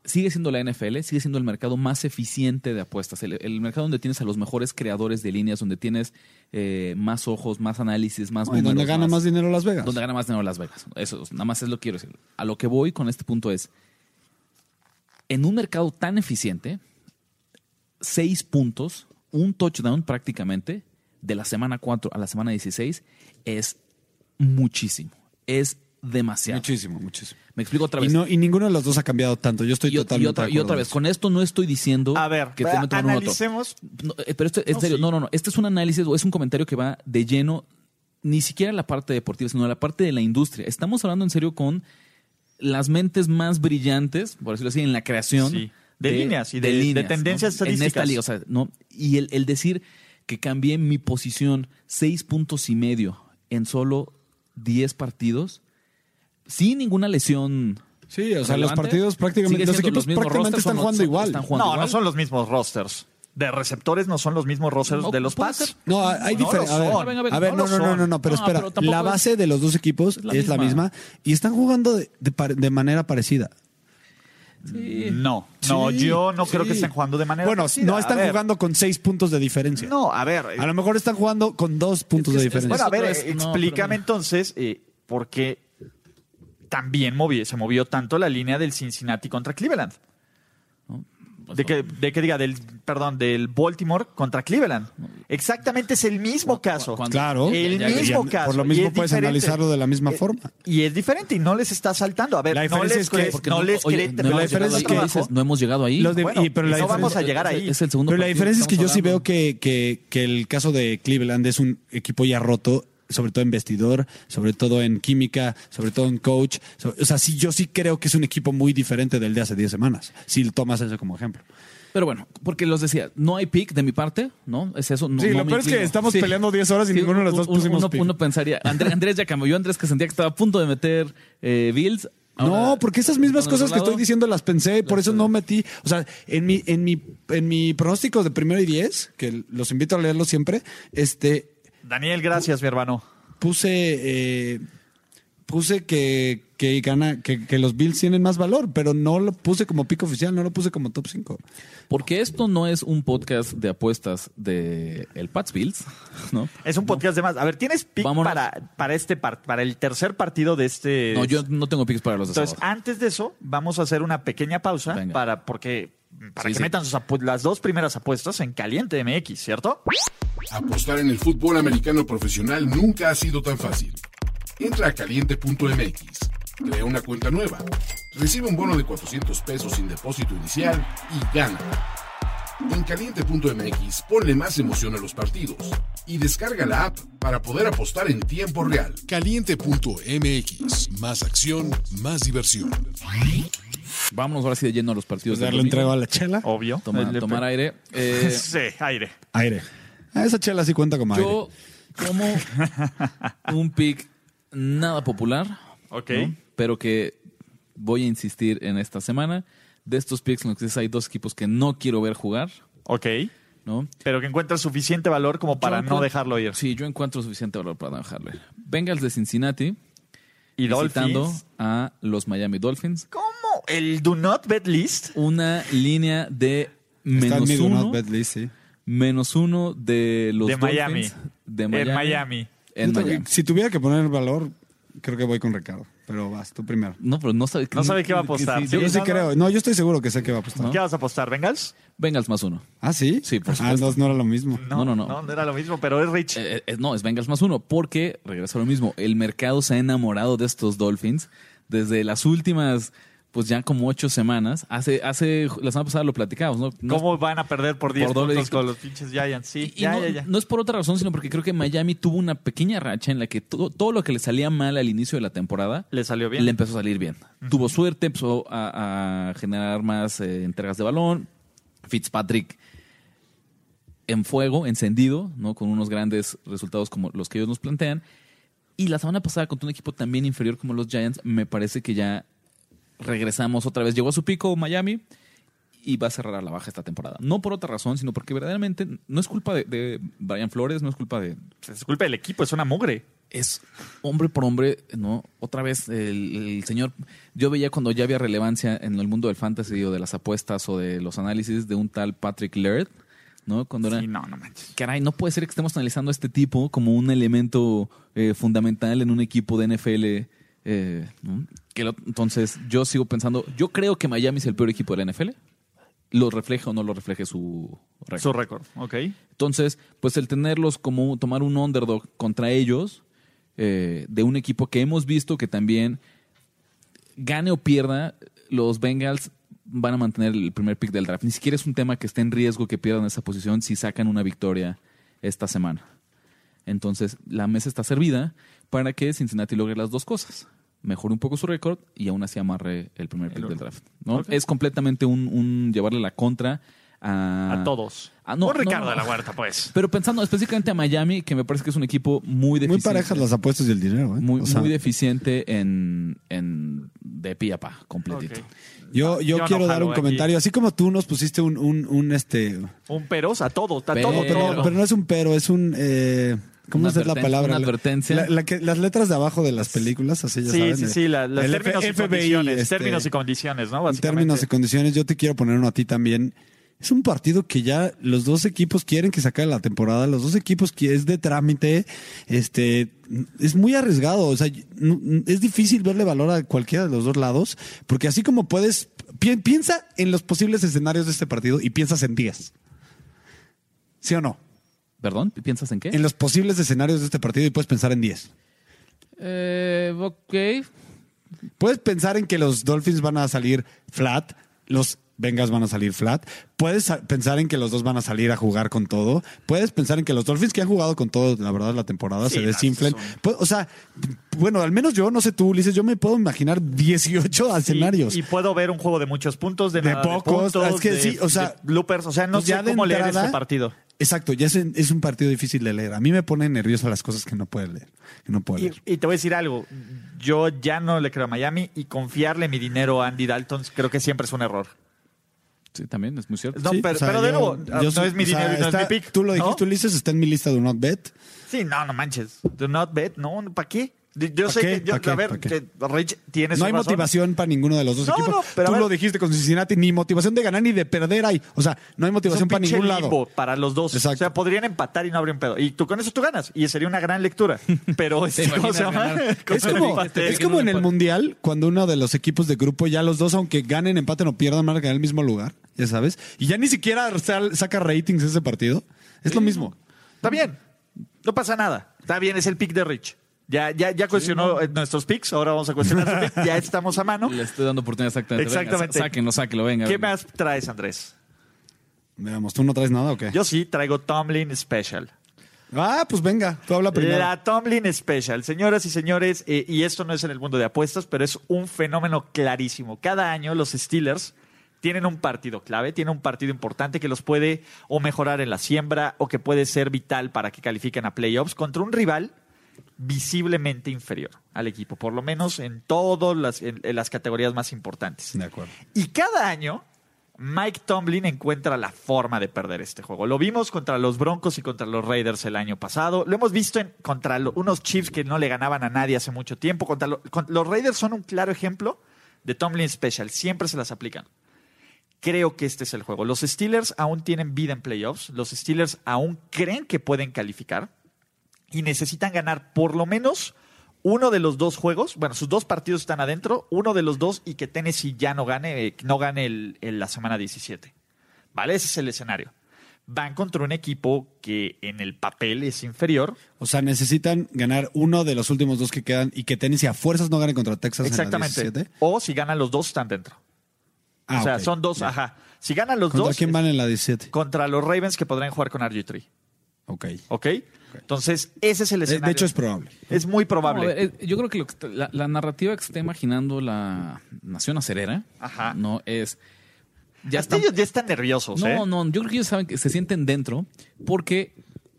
sigue siendo la NFL, sigue siendo el mercado más eficiente de apuestas, el, el mercado donde tienes a los mejores creadores de líneas, donde tienes eh, más ojos, más análisis, más donde gana más dinero Las Vegas. donde gana más dinero Las Vegas. Eso nada más es lo que quiero decir. A lo que voy con este punto es, en un mercado tan eficiente, seis puntos, un touchdown prácticamente, de la semana 4 a la semana 16, es muchísimo. Es demasiado. Muchísimo, muchísimo. Me explico otra Y, vez. no, y ninguno de los dos ha cambiado tanto. Yo estoy y, o- y totalmente otra, y otra vez, con esto no estoy diciendo A ver, que otro. analicemos. No, eh, pero esto, en No, serio, sí. no, no, no. Este es un análisis o es un comentario que va de lleno, ni siquiera la parte deportiva, sino la parte de la industria. Estamos hablando en serio con las mentes más brillantes, por decirlo así, en la creación Sí. De líneas y de- de tendencias En esta liga, o sea, ¿no? Y el, el decir que cambié mi posición seis puntos y medio en solo 10 partidos, sin ninguna lesión. Sí, o sea, relevante, los partidos prácticamente, los equipos mismos prácticamente están jugando son- igual. están jugando No, no igual. son los mismos rosters. De receptores no son los mismos rosters No, de los Pats. No, hay No diferencia. A ver, son. A ver, a ver, a ver, no no, no, no, pero No, espera. pero la es- base de los dos equipos la es la misma. y están jugando de, de par- de manera parecida. Sí. No, no, Sí, yo no creo que estén jugando de manera Bueno, parecida. no A están ver, jugando con seis puntos de diferencia. No, a ver. A lo mejor están jugando con dos puntos Es que de es- diferencia. Bueno, a ver, eh, explícame entonces eh, por qué también movi- se movió tanto la línea del Cincinnati contra Cleveland. De que, de que diga, del, perdón, del Baltimore contra Cleveland. Exactamente es el mismo caso. cuando- Claro. El Ya- mismo caso. Por lo mismo es puedes diferente. analizarlo de la misma Eh, forma. Y es diferente y no les está saltando. A ver, La no diferencia les, es que- no hemos- les oye, cree- no no hemos les llegado cree ahí, ¿qué trabajo. dices? No hemos llegado ahí. Los de- Bueno, y- pero la no diferencia- vamos a llegar ahí. Es el segundo Pero la diferencia es que yo sí veo que, que, que el caso de Cleveland es un equipo ya roto, sobre todo en vestidor, sobre todo en química, sobre todo en coach. O sea, sí, yo sí creo que es un equipo muy diferente del de hace 10 semanas, si tomas eso como ejemplo. Pero bueno, porque los decía, no hay pick de mi parte, ¿no? Es eso. No, Sí, no lo peor es que estamos peleando 10 horas y ninguno de los dos pusimos uno, pick. uno pensaría, Andrés, Andrés ya cambió. Yo, Andrés, que sentía que estaba a punto de meter eh, Bills. no, porque esas mismas ¿Con cosas que estoy diciendo las pensé, por eso no metí. O sea, en mi, en mi, en mi pronóstico de primero y 10, que los invito a leerlo siempre, este, Daniel, gracias, mi hermano. puse eh, puse que, que gana que, que los Bills tienen más valor, pero no lo puse como pico oficial, no lo puse como top 5. Porque esto no es un podcast de apuestas de el Pats Bills, (laughs) ¿no? Es un podcast de más. A ver, ¿tienes pick Vámonos. para, para, este par- para el tercer partido de este? No, yo no tengo picks para los de Entonces, sábado. antes de eso, vamos a hacer una pequeña pausa Venga. para porque para Sí, que sí. metan sus las dos primeras apuestas en Caliente MX, ¿cierto? Apostar en el fútbol americano profesional nunca ha sido tan fácil. Entra a caliente.mx, crea una cuenta nueva, recibe un bono de 400 pesos sin depósito inicial y gana. En caliente.mx ponle más emoción a los partidos y descarga la app para poder apostar en tiempo real. Caliente.mx, más acción, más diversión. Vámonos ahora sí de lleno a los partidos. Pues darle domingo. entrego a la chela. Obvio. Toma- El- tomar aire. (laughs) Eh, Sí, aire. Aire. Ah, esa chela sí cuenta como aire. yo como (laughs) un pick nada popular, Ok. ¿no? Pero que voy a insistir en esta semana. De estos picks en los que hay dos equipos que no quiero ver jugar, Ok. ¿no? Pero que encuentras suficiente valor como para no dejarlo ir. Sí, yo encuentro suficiente valor para no dejarlo ir. Bengals de Cincinnati Y visitando Dolphins. a los Miami Dolphins. ¿Cómo? ¿El do not bet list? Una línea de Está en menos mi do not uno, bet list, sí. menos uno de los De Miami. Dolphins de Miami. En Miami. En Miami. Si tuviera que poner valor, creo que voy con Ricardo. Pero vas, tú primero. No, pero no sabe, No sabe qué va a apostar. sí, Sí, Yo sí no, creo. No, yo estoy seguro que sé que va a apostar. ¿Qué vas a apostar? ¿Bengals? Bengals más uno. ¿Ah, sí? Sí, por Ah, supuesto. entonces no era lo mismo. No, no, no. No, no era lo mismo, pero es Rich. Eh, eh, no, es Bengals más uno, porque regresa a lo mismo. El mercado se ha enamorado de estos Dolphins desde las últimas, pues ya como ocho semanas. Hace, hace la semana pasada lo platicamos, ¿no? No ¿Cómo van a perder por 10 Por doble puntos con los pinches Giants? Sí, Y ya, no, ya, ya. no es por otra razón, sino porque creo que Miami tuvo una pequeña racha en la que todo, todo lo que le salía mal al inicio de la temporada Le salió bien. le empezó a salir bien. Tuvo suerte, empezó a, a generar más eh, entregas de balón. Fitzpatrick en fuego, encendido, ¿no? Con unos grandes resultados como los que ellos nos plantean. Y la semana pasada contra un equipo también inferior como los Giants, me parece que ya regresamos otra vez. Llegó a su pico Miami y va a cerrar a la baja esta temporada. No por otra razón, sino porque verdaderamente no es culpa de, de Brian Flores, no es culpa de... Es culpa del equipo, es una mugre. Es hombre por hombre, ¿no? Otra vez el, el señor... Yo veía cuando ya había relevancia en el mundo del fantasy o de las apuestas o de los análisis de un tal Patrick Laird, ¿no? Cuando era... Sí, no, no manches. Caray, no puede ser que estemos analizando a este tipo como un elemento eh, fundamental en un equipo de NFL. Eh, ¿no? que lo- entonces, yo sigo pensando, yo creo que Miami es el peor equipo de la NFL. Lo refleje o no lo refleje su récord. Su récord, ok. Entonces, pues el tenerlos como tomar un underdog contra ellos, eh, de un equipo que hemos visto que también gane o pierda, los Bengals van a mantener el primer pick del draft. Ni siquiera es un tema que esté en riesgo que pierdan esa posición si sacan una victoria esta semana. Entonces, la mesa está servida para que Cincinnati logre las dos cosas. Mejore un poco su récord y aún así amarre el primer pick del draft. ¿no? Es completamente un, un llevarle la contra a, A todos. Ah, no, Ricardo no, de la Huerta, pues. (laughs) Pero pensando específicamente a Miami, que me parece que es un equipo muy Muy deficiente. parejas las apuestas y el dinero, ¿eh? Muy, O sea, muy deficiente en, en de pie a pa, completito. Ok. yo, yo, Yo no quiero dar un aquí. comentario. Así como tú nos pusiste un, un, un este. Un peros a todo, a Pero- todo, Pero, todo. pero no es un pero, es un. Eh, ¿Cómo es la palabra? una advertencia. La- la que- las letras de abajo de las películas, así ya Sí, saben. sí, eh, sí, la- los términos y FBI, condiciones. este, términos y condiciones, ¿no? Términos y condiciones, yo te quiero poner uno a ti también. Es un partido que ya los dos equipos quieren que se acabe la temporada, los dos equipos que es de trámite, este, es muy arriesgado, o sea, es difícil verle valor a cualquiera de los dos lados, porque así como puedes, pi- piensa en los posibles escenarios de este partido y piensas en 10. ¿Sí o no? ¿Perdón? ¿Piensas en qué? En los posibles escenarios de este partido y puedes pensar en 10. Eh, ok. Puedes pensar en que los Dolphins van a salir flat, los Bengals van a salir flat. Puedes sa- pensar en que los dos van a salir a jugar con todo. Puedes pensar en que los Dolphins que han jugado con todo, la verdad, la temporada Sí, se desinflen. O sea, bueno, al menos yo, no sé tú, Ulises, yo me puedo imaginar 18 escenarios. Y, y puedo ver un juego de muchos puntos, de, De nada pocos, puntos, es que de- sí, o sea, de bloopers, o sea, no pues sé ya de cómo leer entrada- ese partido. Exacto, ya es, es un partido difícil de leer. A mí me pone nervioso las cosas que no puedo leer. Que no puedo Y, leer. y te voy a decir algo, yo ya no le creo a Miami y confiarle mi dinero a Andy Dalton creo que siempre es un error. Sí, también es muy cierto. No, Sí, pero, o sea, pero de nuevo, yo no es mi sea, dinero y no está- es mi pick. Tú lo ¿no? dijiste, Ulises, está en mi lista de not bet. Sí, no, no manches. Do not bet, no, ¿para qué? Yo ¿Pa sé qué? que, yo, ¿Pa qué? a ver, ¿Pa qué? que Rich tiene No su hay razón. motivación para ninguno de los dos No, equipos. no, pero a Tú ver. lo dijiste con Cincinnati, ni motivación de ganar ni de perder hay. O sea, no hay Es un motivación para pinche ningún lado. para los dos. Exacto. O sea, podrían empatar y no habría un pedo. Y tú con eso tú ganas. Y sería una gran lectura. (laughs) Pero es, ¿Te ¿cómo imaginas se llama? ganar? (laughs) Con Es un como, empate. es como en el. Mundial, cuando uno de los equipos de grupo, ya los dos, aunque ganen, empaten o pierdan, van a ganar el mismo lugar, ya sabes. Y ya ni siquiera sal- saca ratings ese partido. Es lo mismo. Está bien. No pasa nada. Está bien, es el pick de Rich. Ya, ya, ya cuestionó eh, nuestros picks. Ahora vamos a cuestionar su pick. Ya estamos a mano. Le estoy dando oportunidad exactamente. Exactamente. Venga, sá- sáquenlo, sáquenlo, venga. ¿Qué venga. más traes, Andrés? Veamos, ¿tú no traes nada o qué? Yo sí traigo Tomlin Special. Ah, pues venga, tú habla primero. La Tomlin Special. Señoras y señores, eh, y esto no es en el mundo de apuestas, pero es un fenómeno clarísimo. Cada año los Steelers tienen un partido clave, tienen un partido importante que los puede o mejorar en la siembra o que puede ser vital para que califiquen a playoffs contra un rival visiblemente inferior al equipo, por lo menos en todas las, en- en las categorías más importantes. De acuerdo. Y cada año Mike Tomlin encuentra la forma de perder este juego. Lo vimos contra los Broncos y contra los Raiders el año pasado. Lo hemos visto en- contra lo- unos Chiefs que no le ganaban a nadie hace mucho tiempo. Contra lo- con- los Raiders son un claro ejemplo de Tomlin Special. Siempre se las aplican. Creo que este es el juego. Los Steelers aún tienen vida en playoffs. Los Steelers aún creen que pueden calificar y necesitan ganar por lo menos uno de los dos juegos. Bueno, sus dos partidos están adentro, uno de los dos y que Tennessee ya no gane, eh, no gane el- el- la semana 17. ¿Vale? Ese es el escenario. Van contra un equipo que en el papel es inferior. O sea, necesitan ganar uno de los últimos dos que quedan y que Tennessee a fuerzas no gane contra Texas Exactamente. en la 17. O si ganan los dos, están dentro. Ah, o sea, son dos, ajá. Si ganan los ¿Contra dos, quién van en la 17? contra los Ravens que podrán jugar con RG3. Ok. ¿Ok? Entonces, ese es el De, escenario. de hecho, es probable. es muy probable. No, a ver, yo creo que lo que está- la, la narrativa que se está imaginando la nación acerera Ajá. no es. Ya Hasta están- ellos ya están nerviosos, no, ¿eh? no, yo creo que ellos saben que se sienten dentro porque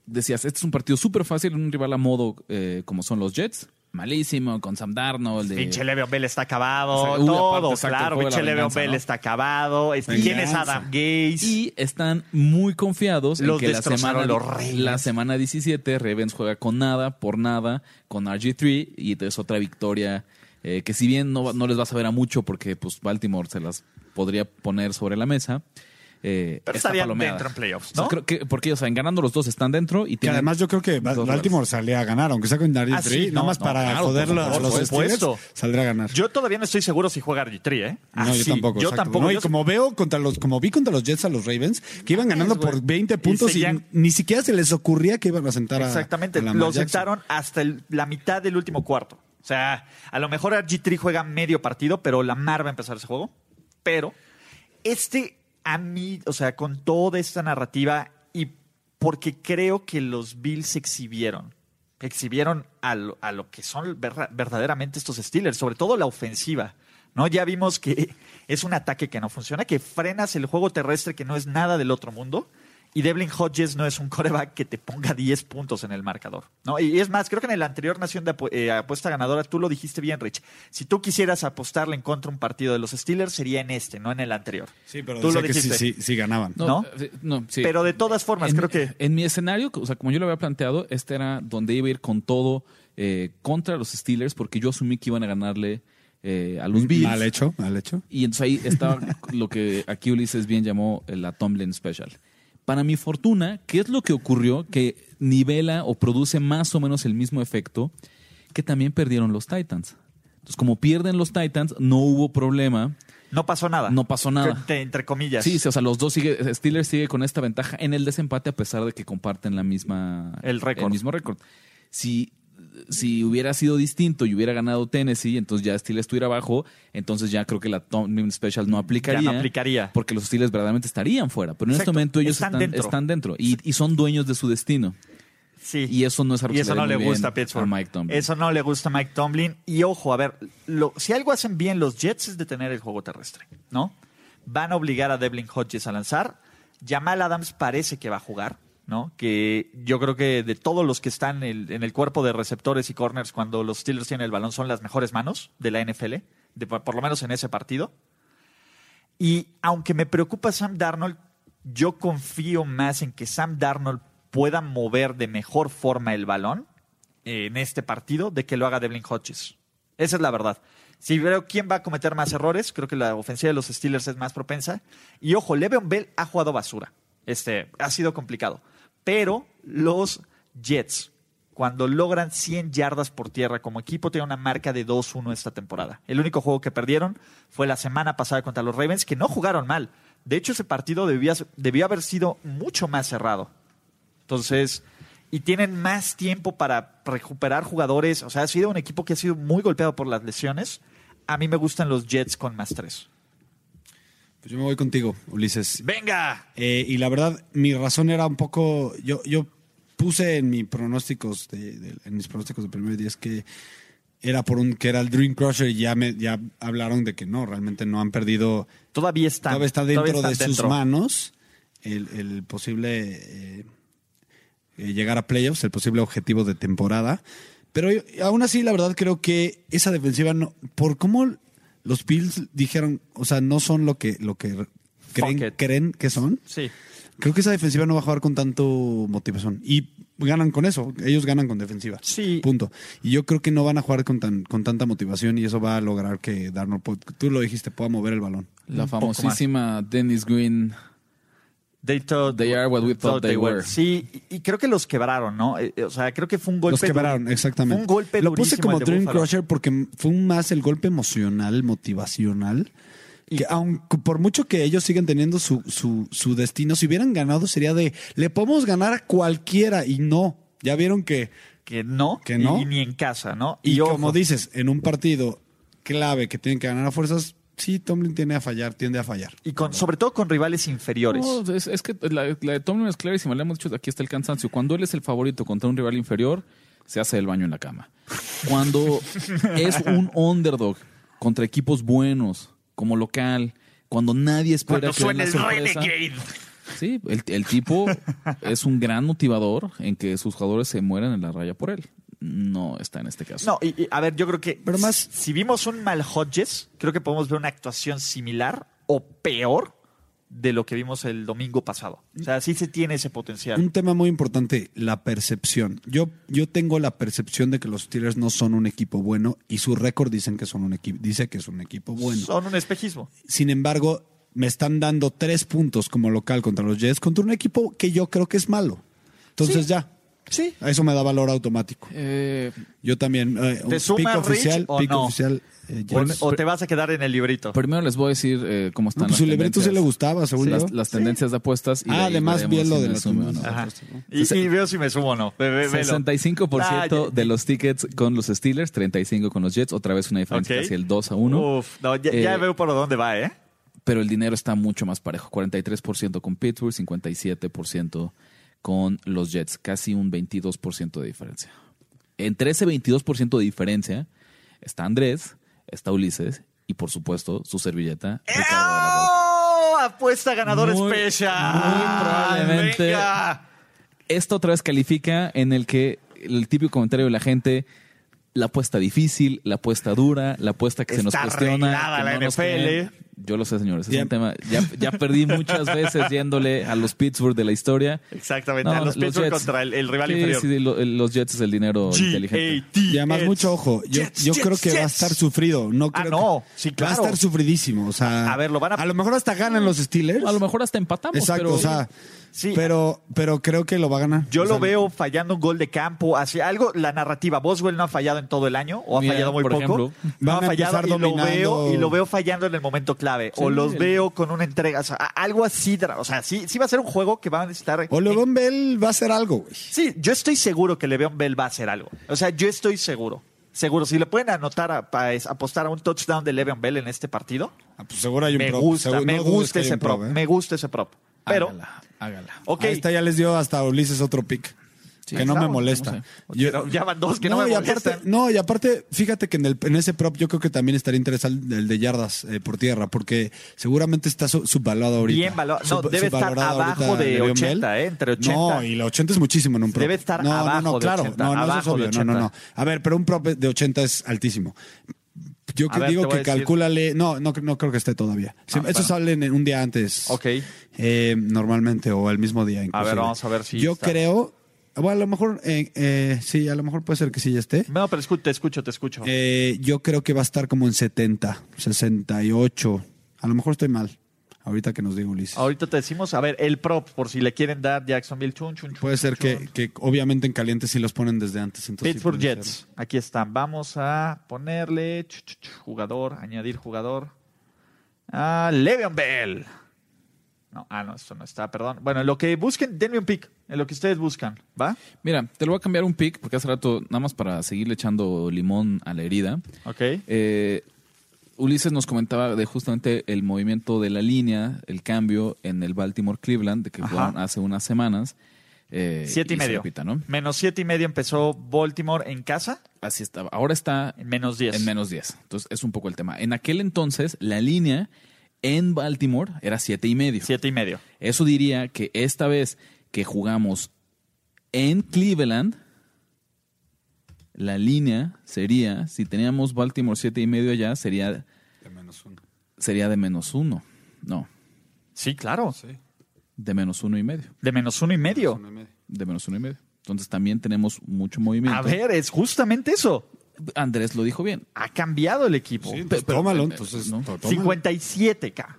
decías, este es un partido súper fácil, un rival a modo eh, como son los Jets, malísimo, con Sam Darnold. de- Pinche Le'Veon Bell está acabado, O sea, todo, exacto, claro. Pinche Le'Veon venganza, Bell ¿no? está acabado. ¿Quién es. Adam Gaze? Y están muy confiados en Los que la semana, los la semana 17 Ravens juega con nada, por nada, con RG3 y entonces otra victoria eh, que si bien no, no les va a saber a mucho porque pues Baltimore se las podría poner sobre la mesa. Eh, Pero está estarían palomeada. dentro en playoffs, O sea, ¿no? creo que, porque ellos saben, ganando los dos están dentro y Que tienen además yo creo que dos Baltimore salía a ganar, aunque sea con Darius Ah, sí, Tree, no, nada más no, para claro, joderlo a los supuesto. Steelers, saldría a ganar. Yo todavía no estoy seguro si juega RG3, ¿eh? no, Ah, yo sí, tampoco. Yo exacto. tampoco. No, y Yo- como veo contra los, como vi contra los Jets a los Ravens, que iban ganando güey. por 20 Y puntos y, seguían- ni siquiera se les ocurría que iban a sentar a Exactamente. Lo sentaron hasta el- la mitad del último cuarto. O sea, a lo mejor RG3 juega medio partido, pero Lamar va a empezar ese juego. Pero este, a mí, o sea, con toda esta narrativa y porque creo que los Bills exhibieron. Exhibieron a lo, a lo que son verdaderamente estos Steelers, sobre todo la ofensiva. ¿no? Ya vimos que (laughs) es un ataque que no funciona, que frenas el juego terrestre, que no es nada del otro mundo. Y Devlin Hodges no es un coreback que te ponga 10 puntos en el marcador. ¿no? Y es más, creo que en la anterior Nación de apu- eh, Apuesta Ganadora tú lo dijiste bien, Rich. Si tú quisieras apostarle en contra un partido de los Steelers, sería en este, no en el anterior. Sí, pero tú lo decía que sí, dijiste. sí, sí ganaban. ¿no? eh, no, sí. Pero de todas formas, en, creo que. en mi escenario, o sea, como yo lo había planteado, este era donde iba a ir con todo eh, contra los Steelers, porque yo asumí que iban a ganarle eh, a los Bills. Mal hecho, mal hecho. Y entonces ahí estaba lo que aquí Ulises bien llamó la Tomlin Special. Para mi fortuna, ¿qué es lo que ocurrió? Que nivela o produce más o menos el mismo efecto que también perdieron los Titans. Entonces, como pierden los Titans, no hubo problema. No pasó nada. No pasó nada. Entre comillas. Sí, sí, o sea, los dos sigue, Steelers sigue con esta ventaja en el desempate a pesar de que comparten la misma El récord. mismo récord. Si si hubiera sido distinto y hubiera ganado Tennessee, entonces ya Steelers estuviera abajo, entonces ya creo que la Tomlin Special no aplicaría. Ya no aplicaría. Porque los Steelers verdaderamente estarían fuera. Pero en este momento ellos Están están, dentro. están dentro y, y son dueños de su destino. Sí. Y eso no es algo Y eso no le gusta a Pittsburgh. a Mike Tomlin. Eso no le gusta a Mike Tomlin. Y ojo, a ver, lo- si algo hacen bien los Jets es detener el juego terrestre, ¿no? Van a obligar a Devlin Hodges a lanzar. Jamal Adams parece que va a jugar, ¿no? Que yo creo que de todos los que están en el, cuerpo de receptores y corners cuando los Steelers tienen el balón son las mejores manos de la NFL, por lo menos en ese partido. Y aunque me preocupa Sam Darnold, yo confío más en que Sam Darnold pueda mover de mejor forma el balón en este partido de que lo haga Devlin Hodges. Esa es la verdad. Si veo quién va a cometer más errores, creo que la ofensiva de los Steelers es más propensa. Y ojo, Le'Veon Bell ha jugado basura. Este, ha sido complicado. Pero los Jets, cuando logran 100 yardas por tierra como equipo, tienen una marca de 2-1 esta temporada. El único juego que perdieron fue la semana pasada contra los Ravens, que no jugaron mal. De hecho, ese partido debía, debió haber sido mucho más cerrado. Entonces, y tienen más tiempo para recuperar jugadores. O sea, ha sido un equipo que ha sido muy golpeado por las lesiones. A mí me gustan los Jets con más tres. Pues yo me voy contigo, Ulises. ¡Venga! Eh, y la verdad, mi razón era un poco. Yo, yo puse en mis pronósticos de, de- en mis pronósticos de primer día es que era por un que era el Dream Crusher y ya me ya hablaron de que no, realmente no han perdido. Todavía está. todavía está dentro todavía de sus manos el, el posible eh, eh, llegar a playoffs, el posible objetivo de temporada. Pero yo- aún así, la verdad, creo que esa defensiva, no, por cómo los Bills dijeron, o sea, no son lo que, lo que creen, creen que son. Sí. Creo que esa defensiva no va a jugar con tanto motivación. Y ganan con eso. Ellos ganan con defensiva. Sí. Punto. Y yo creo que no van a jugar con, tan, con tanta motivación y eso va a lograr que Darnold, pueda- tú lo dijiste, pueda mover el balón. La famosísima Dennis Green. They, thought- They are what we thought they were. Sí, y y creo que los quebraron, ¿no? Eh, eh, O sea, creo que fue un golpe. Los quebraron, exactamente. Fue un golpe Lo puse como Dream Buffalo. Crusher porque fue más el golpe emocional, motivacional. Que aunque por mucho que ellos sigan teniendo su, su, su destino, si hubieran ganado sería de le podemos ganar a cualquiera y no. Ya vieron que, Que no, Que no. Y, ni en casa, ¿no? y, ojo, como dices, en un partido clave que tienen que ganar a fuerzas, sí, Tomlin tiende a fallar, tiende a fallar. Y con, sobre todo con rivales inferiores. No, es, es que la, la de Tomlin es clarísima. Le hemos dicho, aquí está el cansancio. Cuando él es el favorito contra un rival inferior, se hace el baño en la cama. Cuando es un underdog contra equipos buenos, como local, cuando nadie espera Cuando que la el sorpresa. Renegade. Sí, el, el tipo es un gran motivador en que sus jugadores se mueran en la raya por él. No está en este caso. No, y, y, a ver, yo creo que Pero más- si vimos un mal Hodges, creo que podemos ver una actuación similar o peor de lo que vimos el domingo pasado. O sea, sí se tiene ese potencial. Un tema muy importante, la percepción. Yo, yo tengo la percepción de que los Steelers no son un equipo bueno y su récord dicen que son un equipo, dice que es un equipo bueno. Son un espejismo. Sin embargo, me están dando tres puntos como local contra los Jets contra un equipo que yo creo que es malo. Entonces Sí. ya. Sí. Eso me da valor automático. Eh, Yo también. Eh, ¿Te suma Rich oficial, o pick no? oficial. eh, O, te vas a quedar en el librito. primero les voy a decir eh, cómo están No, pues las su libreto sí tendencias. le gustaba, según las, yo. las tendencias de apuestas. Y Ah, además vi lo si de la sume o no. tendencia. Ajá. Ajá. Y, y veo si me sumo o no. Ve- ve- velo. 65% Ah, de los tickets con los Steelers, 35 con los Jets, otra vez una diferencia Ok. casi el 2 a 1. Uf, no, ya, ya veo por dónde va, ¿eh? Pero el dinero está mucho más parejo, 43% con Pittsburgh, 57% con los Jets, casi un 22% de diferencia. Entre ese 22% de diferencia está Andrés, está Ulises y por supuesto su servilleta. ¡Oh! Apuesta ganador Muy- especial. muy probablemente- Venga. Esto otra vez califica en el que el típico comentario de la gente, la apuesta difícil, la apuesta dura, la apuesta que se nos cuestiona. que la no NFL. Yo lo sé, señores. Es Ya- un tema. Ya, ya perdí muchas veces (laughs) yéndole a los Pittsburgh de la historia. Exactamente, No, a los Pittsburgh contra el, el rival Sí, inferior. sí, lo- los Jets es el dinero inteligente. Y además, Jets. mucho ojo. Yo, Jets, yo Jets, creo que va a Jets. estar sufrido. No Ah, creo no. que- Sí, Va a claro. estar sufridísimo. O sea, A ver, lo van a- A lo mejor hasta ganan los Steelers. A lo mejor hasta empatamos. Exacto, pero, o sea. Sí. Pero, pero creo que lo va a ganar. Yo O lo sea, veo fallando un gol de campo, así algo, la narrativa. Boswell no ha fallado en todo el año, o ha Mira, fallado muy por poco. ejemplo, no van ha a fallado y lo, veo, y lo veo fallando en el momento clave. o los el- veo con una entrega, o sea, algo así. O sea, sí, sí va a ser un juego que va a necesitar. O Le'Veon Bell va a hacer algo, güey. Sí, yo estoy seguro que Le'Veon Bell va a hacer algo. O sea, yo estoy seguro. Seguro, si le pueden anotar a, apostar a un touchdown de Le'Veon Bell en este partido, Ah, pues seguro hay un me prop. gusta, Seguro- me no gusta ese prop, ¿eh? me gusta ese prop. Pero, hágala. ok, Ahí está, ya les dio hasta Ulises otro pick. Sí, que no claro, me molesta. no sé. Yo- ya van dos que no me y aparte, molestan. no, y aparte, fíjate que en, el, en ese prop yo creo que también estaría interesante el de yardas eh, por tierra, porque seguramente está su- subvalorado ahorita. Bien valorado. No, Sub- debe estar abajo de Le'Veon 80, Bell. ¿eh? Entre 80. No, y la 80 es muchísimo en un prop. Debe estar no, no, abajo no, de claro. 80, No, no, eso es abajo de obvio. No, no, no. 80. A ver, pero un prop de 80 es altísimo. Yo A que ver, digo que a calcúlale. No, no, no creo que esté todavía. Ah, eso bueno. sale en un día antes. Ok. Eh, normalmente, o el mismo día. A Inclusive. ver, vamos a ver si Yo está. creo. Bueno, a lo mejor. eh, eh, sí, a lo mejor puede ser que sí ya esté. No, pero escu- te escucho, te escucho. Eh, yo creo que va a estar como en 70, 68. A lo mejor estoy mal. Ahorita que nos diga Ulises. Ahorita te decimos, a ver, el prop, por si le quieren dar Jacksonville, chun, chun, chun, Puede ser chun. que, que obviamente en caliente sí los ponen desde antes. Entonces sí Pittsburgh puede Jets, ser. aquí están. Vamos a ponerle ch, ch, ch, jugador, añadir jugador. Ah, Le'Veon Bell. No, ah, no, esto no está, perdón. Bueno, en lo que busquen, denme un pick, en lo que ustedes buscan, ¿va? Mira, te lo voy a cambiar un pick porque hace rato, nada más para seguirle echando limón a la herida. Ok. Eh, Ulises nos comentaba de justamente el movimiento de la línea, el cambio en el Baltimore Cleveland, de que Ajá. jugaron hace unas semanas. eh, Siete y medio. repita, ¿no? Menos siete y medio empezó Baltimore en casa, Así estaba. Ahora está en menos diez. en menos 10. Entonces es un poco el tema. En aquel entonces, la línea en Baltimore era siete y medio. Siete y medio. Eso diría que esta vez que jugamos en Cleveland, la línea sería, si teníamos Baltimore siete y medio allá, sería, De menos uno. sería de menos uno. No, Sí, claro. Sí. de menos uno y medio. De menos uno y medio. Uno y medio. De menos uno y medio. Entonces también tenemos mucho movimiento. A ver, es justamente eso. Andrés lo dijo bien. Ha cambiado el equipo. Sí, entonces pero- tómalo, entonces. no. tó- tómalo. 57K.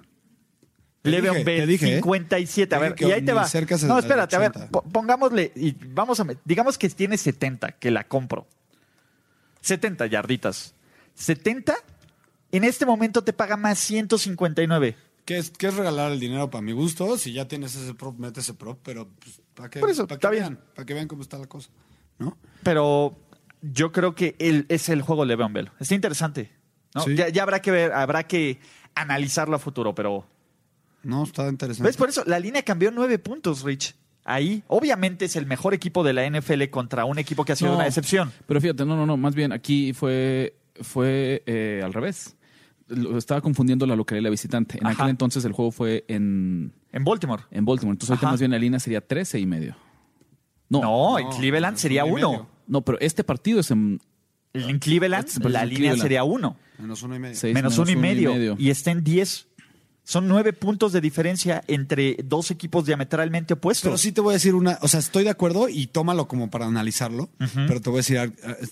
Te Le'Veon Bell, te dije, ¿eh? 57. A ver, y ahí te va. No, espérate, a ver, 80. po- pongámosle, y vamos a, digamos que tiene 70, que la compro. 70 yarditas. 70, en este momento te paga más 159. ¿Qué es, qué es regalar el dinero para mi gusto? Si ya tienes ese prop, mete ese prop, pero pues, para que, Por eso, para está que bien. vean, para que vean cómo está la cosa. ¿No? Pero yo creo que él es el juego Le'Veon Bell. Está interesante. ¿no? Sí. Ya, ya habrá que ver, habrá que analizarlo a futuro, pero No, está interesante. ¿Ves? Por eso la línea cambió nueve puntos, Rich. Ahí, obviamente, es el mejor equipo de la NFL contra un equipo que ha sido No, una decepción. Pero fíjate, no, no, no, más bien aquí fue, fue eh, al revés. Lo- estaba confundiendo la localidad y la visitante. En Ajá. aquel entonces el juego fue en, En Baltimore. en Baltimore. Entonces ahorita más bien la línea sería 13 y medio. No, No, no, en Cleveland sería uno y uno. medio. pero este partido es en En Cleveland, Este, la en línea Cleveland. sería uno. Menos uno y medio. seis menos uno y medio. Y está en diez. Son nueve puntos de diferencia entre dos equipos diametralmente opuestos. Pero sí te voy a decir una, o sea, estoy de acuerdo y tómalo como para analizarlo, pero te voy a decir ah,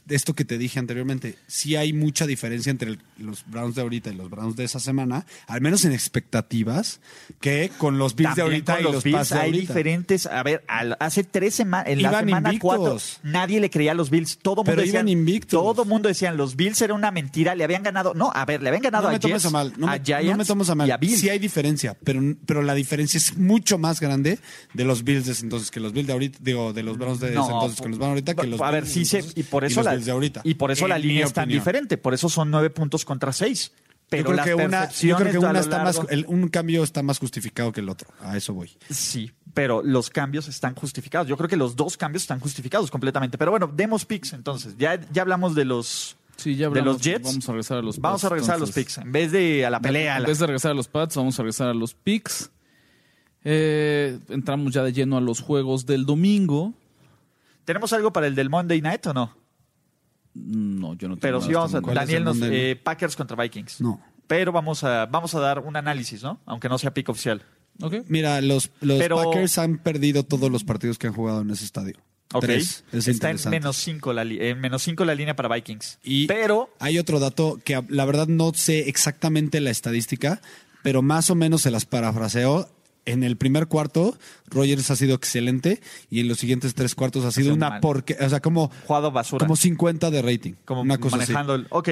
esto que te dije anteriormente, sí hay mucha diferencia entre el- los Browns de ahorita y los Browns de esa semana, al menos en expectativas, que con los Bills de ahorita y los los Bills de hay ahorita. diferentes. A ver, al- hace tres semanas, en la Iban semana invictos. cuatro, nadie le creía a los Bills. Todo mundo Pero decían, iban invictos. Todo mundo decían, los Bills era una mentira, le habían ganado. No, a ver, le habían ganado No a me Jets, a mal, no a me, Giants no me tomes a y a mal. Bills. Sí hay diferencia, pero, pero la diferencia es mucho más grande de los Bills de ese entonces que los Bills de ahorita, digo, de los Browns de ese No, entonces que los Browns ahorita que los a ver, sí y por eso los la Bills de ahorita. y por eso la En línea es tan diferente, por eso son nueve puntos contra seis. Pero yo creo que una, yo creo que una está más, el- un cambio está más justificado que el otro. A eso voy. Sí, pero los cambios están justificados. Yo creo que los dos cambios están justificados completamente. Pero bueno, demos picks entonces. Ya, ya hablamos de los Sí, ya de los Jets. Vamos a regresar a los Vamos Pats, a regresar a los picks. En vez de a la pelea. En la- vez de regresar a los Pats, vamos a regresar a los picks. Eh, entramos ya de lleno a los juegos del domingo. ¿Tenemos algo para el del Monday Night o no? No, yo no tengo Pero nada sí vamos a... este ¿Cuál es Daniel el nos... Eh? Packers contra Vikings. No. Pero vamos a, vamos a dar un análisis, ¿no? Aunque no sea pick oficial. Mira, los, los Pero- Packers han perdido todos los partidos que han jugado en ese estadio. Ok. Tres. Es Está en menos 5 la, en menos cinco la línea para Vikings. Y Pero hay otro dato que a- la verdad no sé exactamente la estadística, pero más o menos se las parafraseo. En el primer cuarto, Rogers ha sido excelente y en los siguientes tres cuartos ha sido una porque, o sea, como, jugado basura. como 50 de rating. como una cosa así. manejando el. Ok.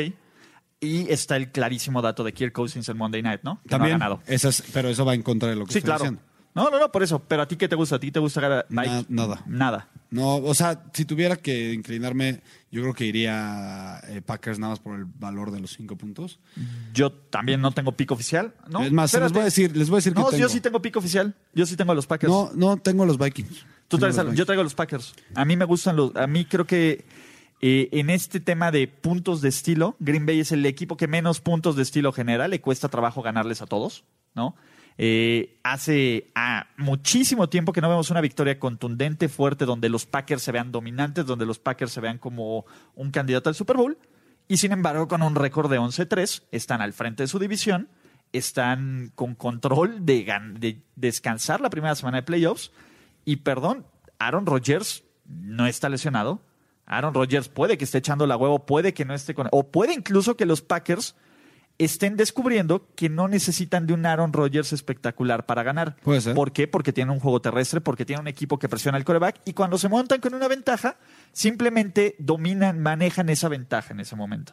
Y está el clarísimo dato de Kirk Cousins en Monday Night, ¿no? Que También, no ha ganado. esa es- pero eso va en contra de lo que Sí, estoy claro. diciendo. No, no, no, por eso. Pero a ti qué te gusta? ¿A ti te gusta ganar Na- nada. Nada. No, o sea, si tuviera que inclinarme, yo creo que iría eh, Packers nada más por el valor de los cinco puntos. Yo también no tengo pico oficial. ¿no? es más, se los Espérate. voy a decir, les voy a decir No, que tengo. yo sí tengo pico oficial. Yo sí tengo a los Packers. No, no tengo los Vikings. Tú Tengo traes a- los yo traigo los Packers. A mí me gustan los. A mí creo que eh, en este tema de puntos de estilo, Green Bay es el equipo que menos puntos de estilo genera. Le cuesta trabajo ganarles a todos, ¿no? Eh, hace ah, muchísimo tiempo que no vemos una victoria contundente, fuerte, donde los Packers se vean dominantes, donde los Packers se vean como un candidato al Super Bowl. Y sin embargo, con un récord de 11-3, están al frente de su división, están con control de, de descansar la primera semana de playoffs. Y perdón, Aaron Rodgers no está lesionado. Aaron Rodgers puede que esté echando la huevo, puede que no esté con. O puede incluso que los Packers estén descubriendo que no necesitan de un Aaron Rodgers espectacular para ganar. Puede ser. ¿Por qué? Porque tienen un juego terrestre, porque tienen un equipo que presiona el coreback y cuando se montan con una ventaja, simplemente dominan, manejan esa ventaja en ese momento.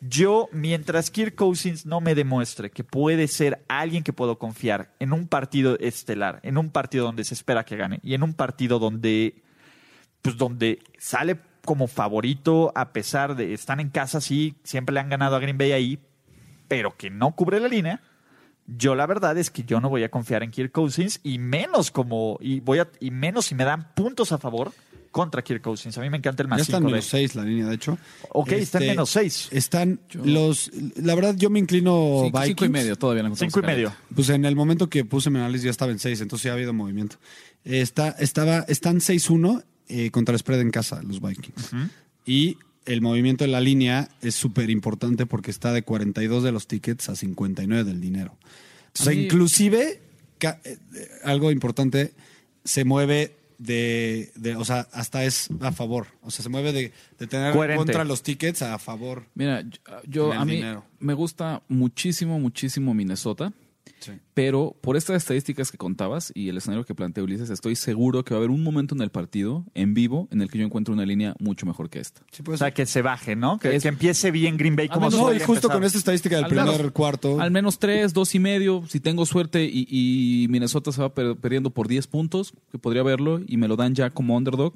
Yo, mientras Kirk Cousins no me demuestre que puede ser alguien que puedo confiar en un partido estelar, en un partido donde se espera que gane y en un partido donde, pues donde sale como favorito a pesar de están en casa, sí, siempre le han ganado a Green Bay ahí, pero que no cubre la línea, yo la verdad es que yo no voy a confiar en Kirk Cousins y menos como y voy a y menos si me dan puntos a favor contra Kirk Cousins. A mí me encanta el Ya más está en 5 de menos 6 la línea, de hecho. Ok, está en Este, menos 6. Están los. La verdad, yo me inclino Cinco, Vikings. cinco y medio todavía no 5 y medio. Pues en el momento que puse mi análisis ya estaba en 6, entonces ya ha habido movimiento. Está, estaba, están 6-1 eh, contra el spread en casa, los Vikings. Y el movimiento de la línea es súper importante porque está de 42 de los tickets a 59 del dinero. O sea, mí- inclusive, ca- eh, eh, algo importante, se mueve de, de- o sea, hasta es a favor. O sea, se mueve de, de tener Coherente. contra los tickets a favor. Mira, yo- En a mí dinero. me gusta muchísimo, muchísimo Minnesota. Pero por estas estadísticas que contabas y el escenario que plantea Ulises, estoy seguro que va a haber un momento en el partido, en vivo, en el que yo encuentre una línea mucho mejor que esta. Sí, O sea, que se baje, ¿no? Que, Es- que empiece bien Green Bay como menos- No, y justo empezar. con esta estadística del Al primer menos- cuarto. Al menos tres, dos y medio, si tengo suerte y, y Minnesota se va per- perdiendo por 10 puntos, que podría verlo, y me lo dan ya como underdog,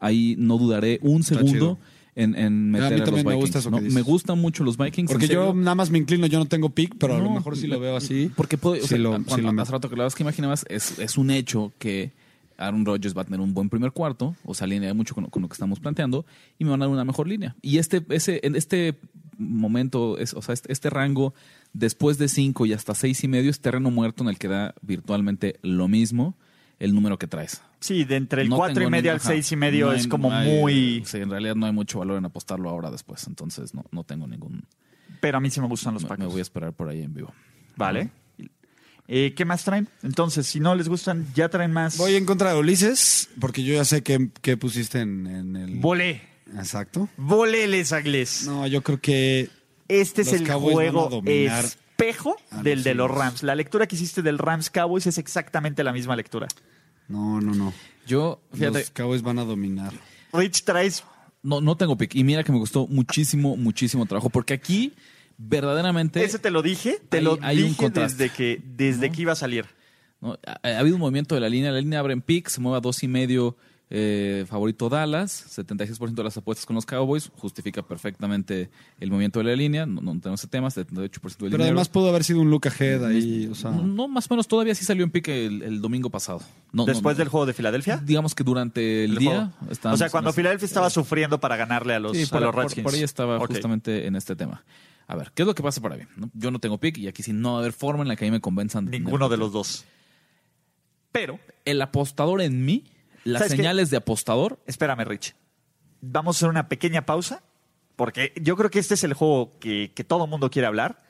ahí no dudaré un segundo chido. En, en meter A los me gusta eso ¿no? que dices. Me gustan mucho los Vikings. Porque yo nada más me inclino, yo no tengo pick, pero a lo mejor sí lo veo así. Porque puede, o sea, lo- cuando- sí lo hace rato que hablabas que imaginabas, es, es un hecho que Aaron Rodgers va a tener un buen primer cuarto, o sea, alinea mucho con, lo- con lo que estamos planteando, y me van a dar una mejor línea. Y este, ese, en este momento, es, o sea, este, este rango, después de cinco y hasta seis y medio, es terreno muerto en el que da virtualmente lo mismo el número que traes. Sí, de entre el No 4 y medio ni- al ajá, 6 y medio no hay- es como no hay- muy... Sí, en realidad no hay mucho valor en apostarlo ahora después, entonces no, no tengo ningún... Pero a mí sí me gustan los Me, me Packers. voy a esperar por ahí en vivo. Vale. Eh, ¿Qué más traen? Entonces, si no les gustan, ya traen más. Voy en contra de Ulises, porque yo ya sé que, que pusiste en, en el. Volé. Exacto. Volé les agles. No, yo creo que. Este es el Cowboys van a juego dominar espejo a del los de los. Rams. La lectura que hiciste del Rams Cowboys es exactamente la misma lectura. No, no, no. Yo, fíjate, Los Cowboys van a dominar. Rich traes No, no tengo pick. Y mira que me costó muchísimo, muchísimo trabajo. Porque aquí, verdaderamente. Ese te lo dije, te Hay- lo hay un dije contraste. desde que desde que iba a salir. ¿no? Ha, ha habido un movimiento de la línea. La línea abre en pick, se mueve a dos y medio. Eh, favorito Dallas, 76% de las apuestas con los Cowboys, justifica perfectamente el movimiento de la línea, no, no tenemos ese tema, 78% del Pero dinero. además pudo haber sido un look ahead ahí. O sea, no, más o menos todavía sí salió en pick el, el domingo pasado. No, Después no. del juego de Filadelfia. Digamos que durante el, El día. o sea, cuando Filadelfia estaba sufriendo para ganarle a los, Sí, a por, los por- Redskins. por ahí estaba justamente en este tema. A ver, ¿qué es lo que pasa por ahí? ¿No? Yo no tengo pick y aquí sí no va a haber forma en la que a mí me convenzan. Ninguno de los dos. Pero, El apostador en mí, las señales de apostador, espérame, Rich. Vamos a hacer una pequeña pausa, porque yo creo que este es el juego que, que todo mundo quiere hablar.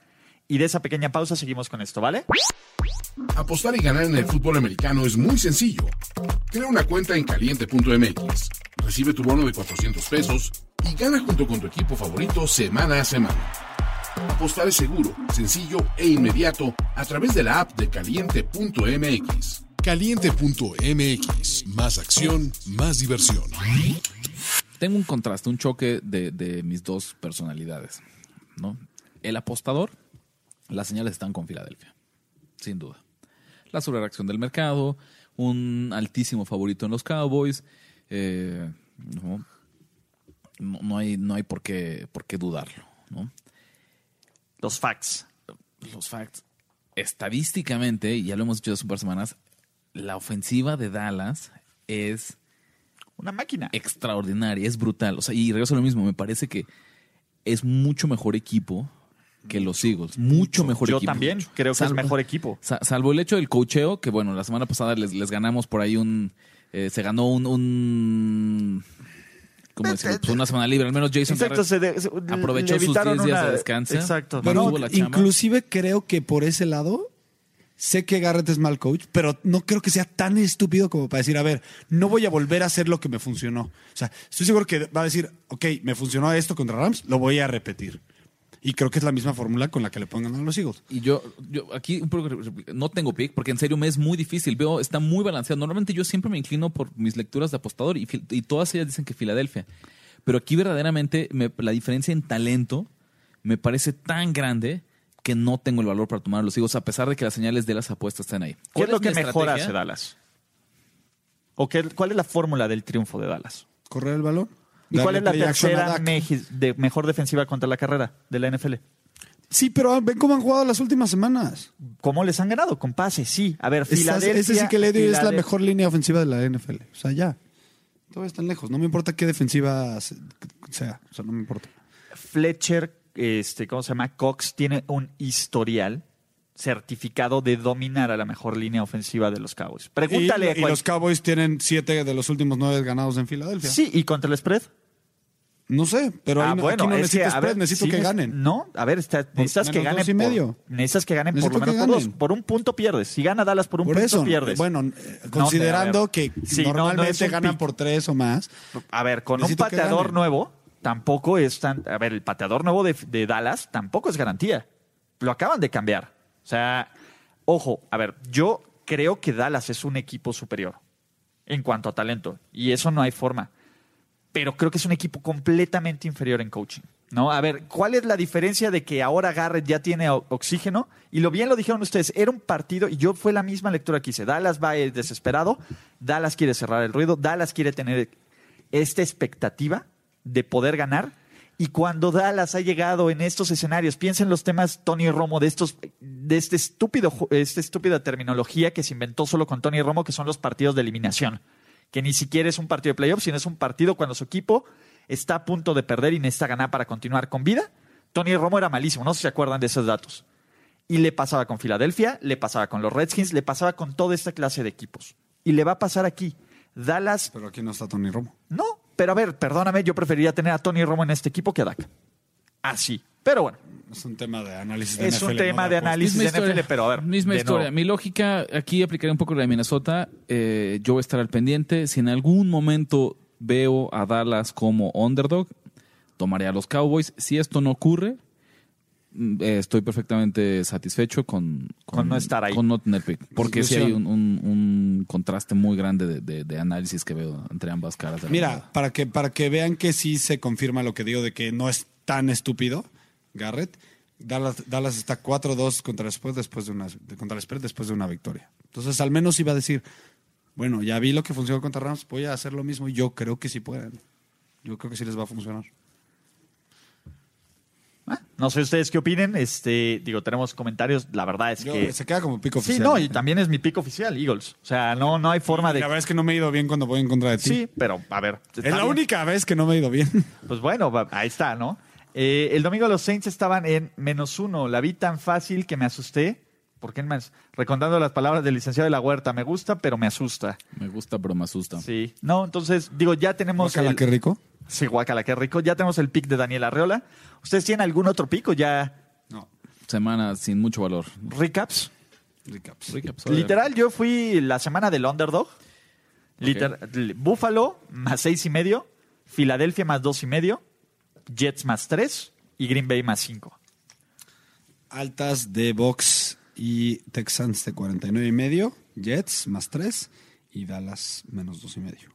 Y de esa pequeña pausa seguimos con esto, ¿vale? Apostar y ganar en el fútbol americano es muy sencillo. Crea una cuenta en caliente.mx, recibe tu bono de 400 pesos y gana junto con tu equipo favorito semana a semana. Apostar es seguro, sencillo e inmediato a través de la app de caliente.mx. Caliente.mx. Más acción, más diversión. tengo un contraste, un choque de, de mis dos personalidades. ¿no? El apostador, las señales están con Filadelfia, sin duda. La sobrereacción del mercado, un altísimo favorito en los Cowboys. eh, ¿no? No, no hay, no hay por, qué, por qué dudarlo. ¿no? Los facts. los facts, estadísticamente, y ya lo hemos dicho hace un par de semanas, la ofensiva de Dallas es Una máquina. extraordinaria, es brutal. O sea, y regreso a lo mismo, me parece que es mucho mejor equipo que los Eagles. Mucho mejor Yo equipo. también creo que es mejor equipo. sa- salvo el hecho del cocheo, que bueno, la semana pasada les, les ganamos por ahí un. eh, se ganó un. un ¿Cómo decirlo? Pues una semana libre. Al menos Jason Exacto, se de- se- aprovechó sus evitaron 10 días una- de descanso. Exacto. Pero inclusive creo que por ese lado, sé que Garrett es mal coach, pero no creo que sea tan estúpido como para decir, a ver, no voy a volver a hacer lo que me funcionó. O sea, estoy seguro que va a decir, ok, me funcionó esto contra Rams, lo voy a repetir. Y creo que es la misma fórmula con la que le pongan a los Eagles. Y yo, yo aquí no tengo pick porque en serio me es muy difícil. Veo, está muy balanceado. Normalmente yo siempre me inclino por mis lecturas de apostador y, y todas ellas dicen que Filadelfia. Pero aquí verdaderamente me- la diferencia en talento me parece tan grande que no tengo el valor para tomar a los higos a pesar de que las señales de las apuestas están ahí. ¿Qué ¿Cuál es lo que mejor hace Dallas? ¿O qué, cuál es la fórmula del triunfo de Dallas? ¿Correr el balón? ¿Y cuál es la tercera de mejor defensiva contra la carrera de la NFL? Sí, pero ven cómo han jugado las últimas semanas. ¿Cómo les han ganado? Con pases, sí. A ver, Estás- Filadelfia. ese sí que le digo es la mejor línea ofensiva de la NFL. O sea, ya. Todavía están lejos. No me importa qué defensiva se- sea. O sea, no me importa. Fletcher, este, ¿cómo se llama? Cox tiene un historial certificado de dominar a la mejor línea ofensiva de los Cowboys. Pregúntale y, a y cual- los Cowboys tienen siete de los últimos nueve ganados en Filadelfia. Sí, y contra el spread. No sé, pero ahí ah, no- bueno, aquí no es necesito que, spread, ver, necesito sí que ganen. No, a ver, está- necesitas que ganen y por- medio. necesitas que ganen por lo menos por, dos. por un punto pierdes. Si gana Dallas por un Por punto eso, pierdes. bueno, eh, No, considerando que Sí, no, no normalmente ganan pick. por tres o más. A ver, con un pateador nuevo, tampoco es tan. A ver, el pateador nuevo de, Dallas tampoco es garantía. Lo acaban de cambiar. O sea, ojo, a ver, yo creo que Dallas es un equipo superior en cuanto a talento. Y eso no hay forma. Pero creo que es un equipo completamente inferior en coaching. ¿No? A ver, ¿cuál es la diferencia de que ahora Garrett ya tiene oxígeno? Y lo bien lo dijeron ustedes, era un partido, y yo fue la misma lectura que hice. Dallas va eh, desesperado, Dallas quiere cerrar el ruido, Dallas quiere tener esta expectativa de poder ganar. Y cuando Dallas ha llegado en estos escenarios, piensen los temas Tony Romo de estos, de este estúpido, esta estúpida terminología que se inventó solo con Tony Romo, que son los partidos de eliminación. Que ni siquiera es un partido de playoffs, sino es un partido cuando su equipo está a punto de perder y necesita ganar para continuar con vida. Tony Romo era malísimo, no sé si se acuerdan de esos datos. Y le pasaba con Filadelfia, le pasaba con los Redskins, le pasaba con toda esta clase de equipos. Y le va a pasar aquí. Dallas Pero aquí no está Tony Romo. no, pero a ver, perdóname, yo preferiría tener a Tony Romo en este equipo que a Dak. Así. Pero bueno, Es un tema de análisis de es un NFL, tema no de apuestas. análisis de NFL, pero a ver. Misma de historia. nuevo. Mi lógica, aquí aplicaré un poco la de Minnesota. Eh, yo voy a estar al pendiente. Si en algún momento veo a Dallas como underdog, tomaré a los Cowboys. Si esto no ocurre, estoy perfectamente satisfecho con, Con no estar ahí. Con no tener pick. Porque sí hay un, un- un contraste muy grande de, de- de análisis que veo entre ambas caras. de la moneda. Mira, para que, para que vean que sí se confirma lo que digo de que no es tan estúpido, Garrett, Dallas, Dallas está 4-2 contra el spread después de una de- contra el spread después de una victoria. Entonces, al menos iba a decir, bueno, ya vi lo que funcionó contra Rams, voy a hacer lo mismo y yo creo que sí pueden. Yo creo que sí les va a funcionar. Ah, No sé ustedes qué opinen. Este, digo, tenemos comentarios. La verdad es Yo- que. se queda como pico Sí, oficial. no, y también es mi pico oficial, Eagles. O sea, no, no hay forma La de. verdad es que no me he ido bien cuando voy en contra de ti. Sí, pero a ver. es la bien. única vez que no me he ido bien. Pues bueno, ahí está, ¿no? Eh, el domingo los Saints estaban en menos uno. La vi tan fácil que me asusté. ¿Por qué más? Recordando las palabras del licenciado de la Huerta. Me gusta, pero me asusta. Me gusta, pero me asusta. Sí. No, entonces, digo, ya tenemos. Guácala, el- qué rico. Sí, guácala, qué rico. Ya tenemos el pick de Daniel Arreola. ¿Ustedes tienen algún otro pick o ya No, Semana sin mucho valor. recaps? recaps. Recaps, Literal, yo fui la semana del underdog. Liter- Buffalo más seis y medio, Filadelfia más dos y medio, Jets más tres y Green Bay más cinco. Altas de Box y Texans de 49 y medio, Jets más 3 y Dallas menos 2 y medio.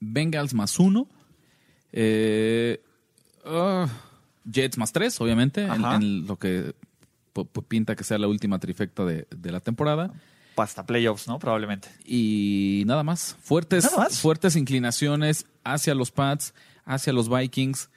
Bengals más uno. Eh, ah, Jets más tres, obviamente, en, lo que pinta que sea la última trifecta de, de la temporada. Hasta playoffs, ¿no? Probablemente. Y nada más. Fuertes, Nada más. fuertes inclinaciones hacia los Pats, hacia los Vikings.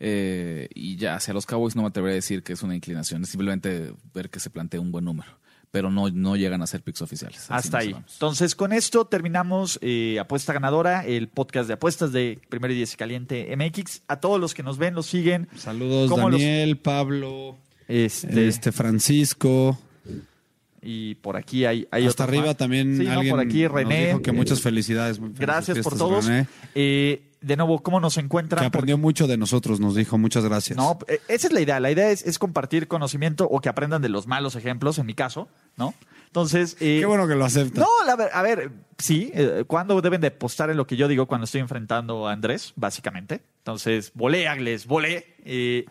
Eh, y ya hacia los Cowboys no me atrevería a decir que es una inclinación, es simplemente ver que se plantea un buen número. Pero no, no llegan a ser picks oficiales. Así Hasta nos ahí. vamos. Entonces, con esto terminamos eh, Apuesta Ganadora, el podcast de apuestas de Primero y Diez y Caliente MX. A todos los que nos ven, los siguen. Saludos ¿Cómo los- Daniel, Pablo, Este, este Francisco. y por aquí hay, hay Hasta arriba más. también Sí, no, alguien por aquí nos René. dijo que eh, muchas felicidades. muy felices Gracias por todos. René, Eh, de nuevo, ¿cómo nos encuentran? que aprendió mucho de nosotros, nos dijo. Muchas gracias. No, eh, esa es la idea. La idea es, es compartir conocimiento o que aprendan de los malos ejemplos, en mi caso, ¿no? Entonces. eh, Qué bueno que lo acepta. No, la ver- a ver, sí, eh, ¿cuándo deben de postar en lo que yo digo cuando estoy enfrentando a Andrés, básicamente? Entonces, volé, Agles, volé. eh,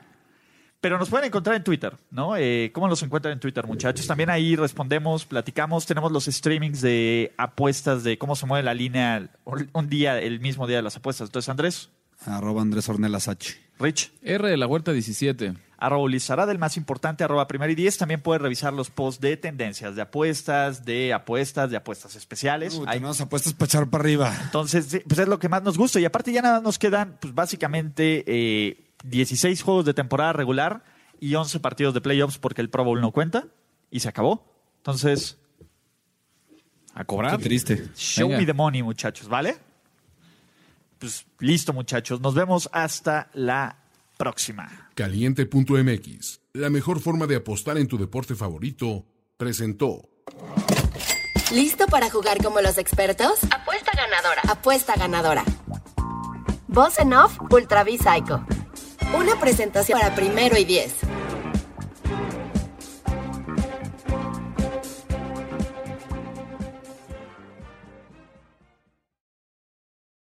pero nos pueden encontrar en Twitter, ¿no? Eh, ¿Cómo nos encuentran en Twitter, muchachos? También ahí respondemos, platicamos, tenemos los streamings de apuestas de cómo se mueve la línea un día, el mismo día de las apuestas. Entonces, Andrés, Arroba Andrés Ornelas H. Rich. R de la Huerta 17. arroba Ulises Arada, el más importante, arroba primero y diez. También puede revisar los posts de tendencias, de apuestas, de apuestas, de apuestas especiales. Uy, Hay- tenemos apuestas para echar para arriba. entonces, pues es lo que más nos gusta. Y aparte ya nada nos quedan, pues básicamente, eh, 16 juegos de temporada regular y 11 partidos de playoffs porque el Pro Bowl no cuenta y se acabó. Entonces, A cobrar. Qué triste. show Venga. me the money, muchachos, ¿vale? Pues listo, muchachos. Nos vemos hasta la próxima. Caliente.mx, la mejor forma de apostar en tu deporte favorito, presentó. ¿Listo para jugar como los expertos? Apuesta ganadora. Apuesta ganadora. Voz en off, Ultra V Psycho. Una presentación para primero y diez.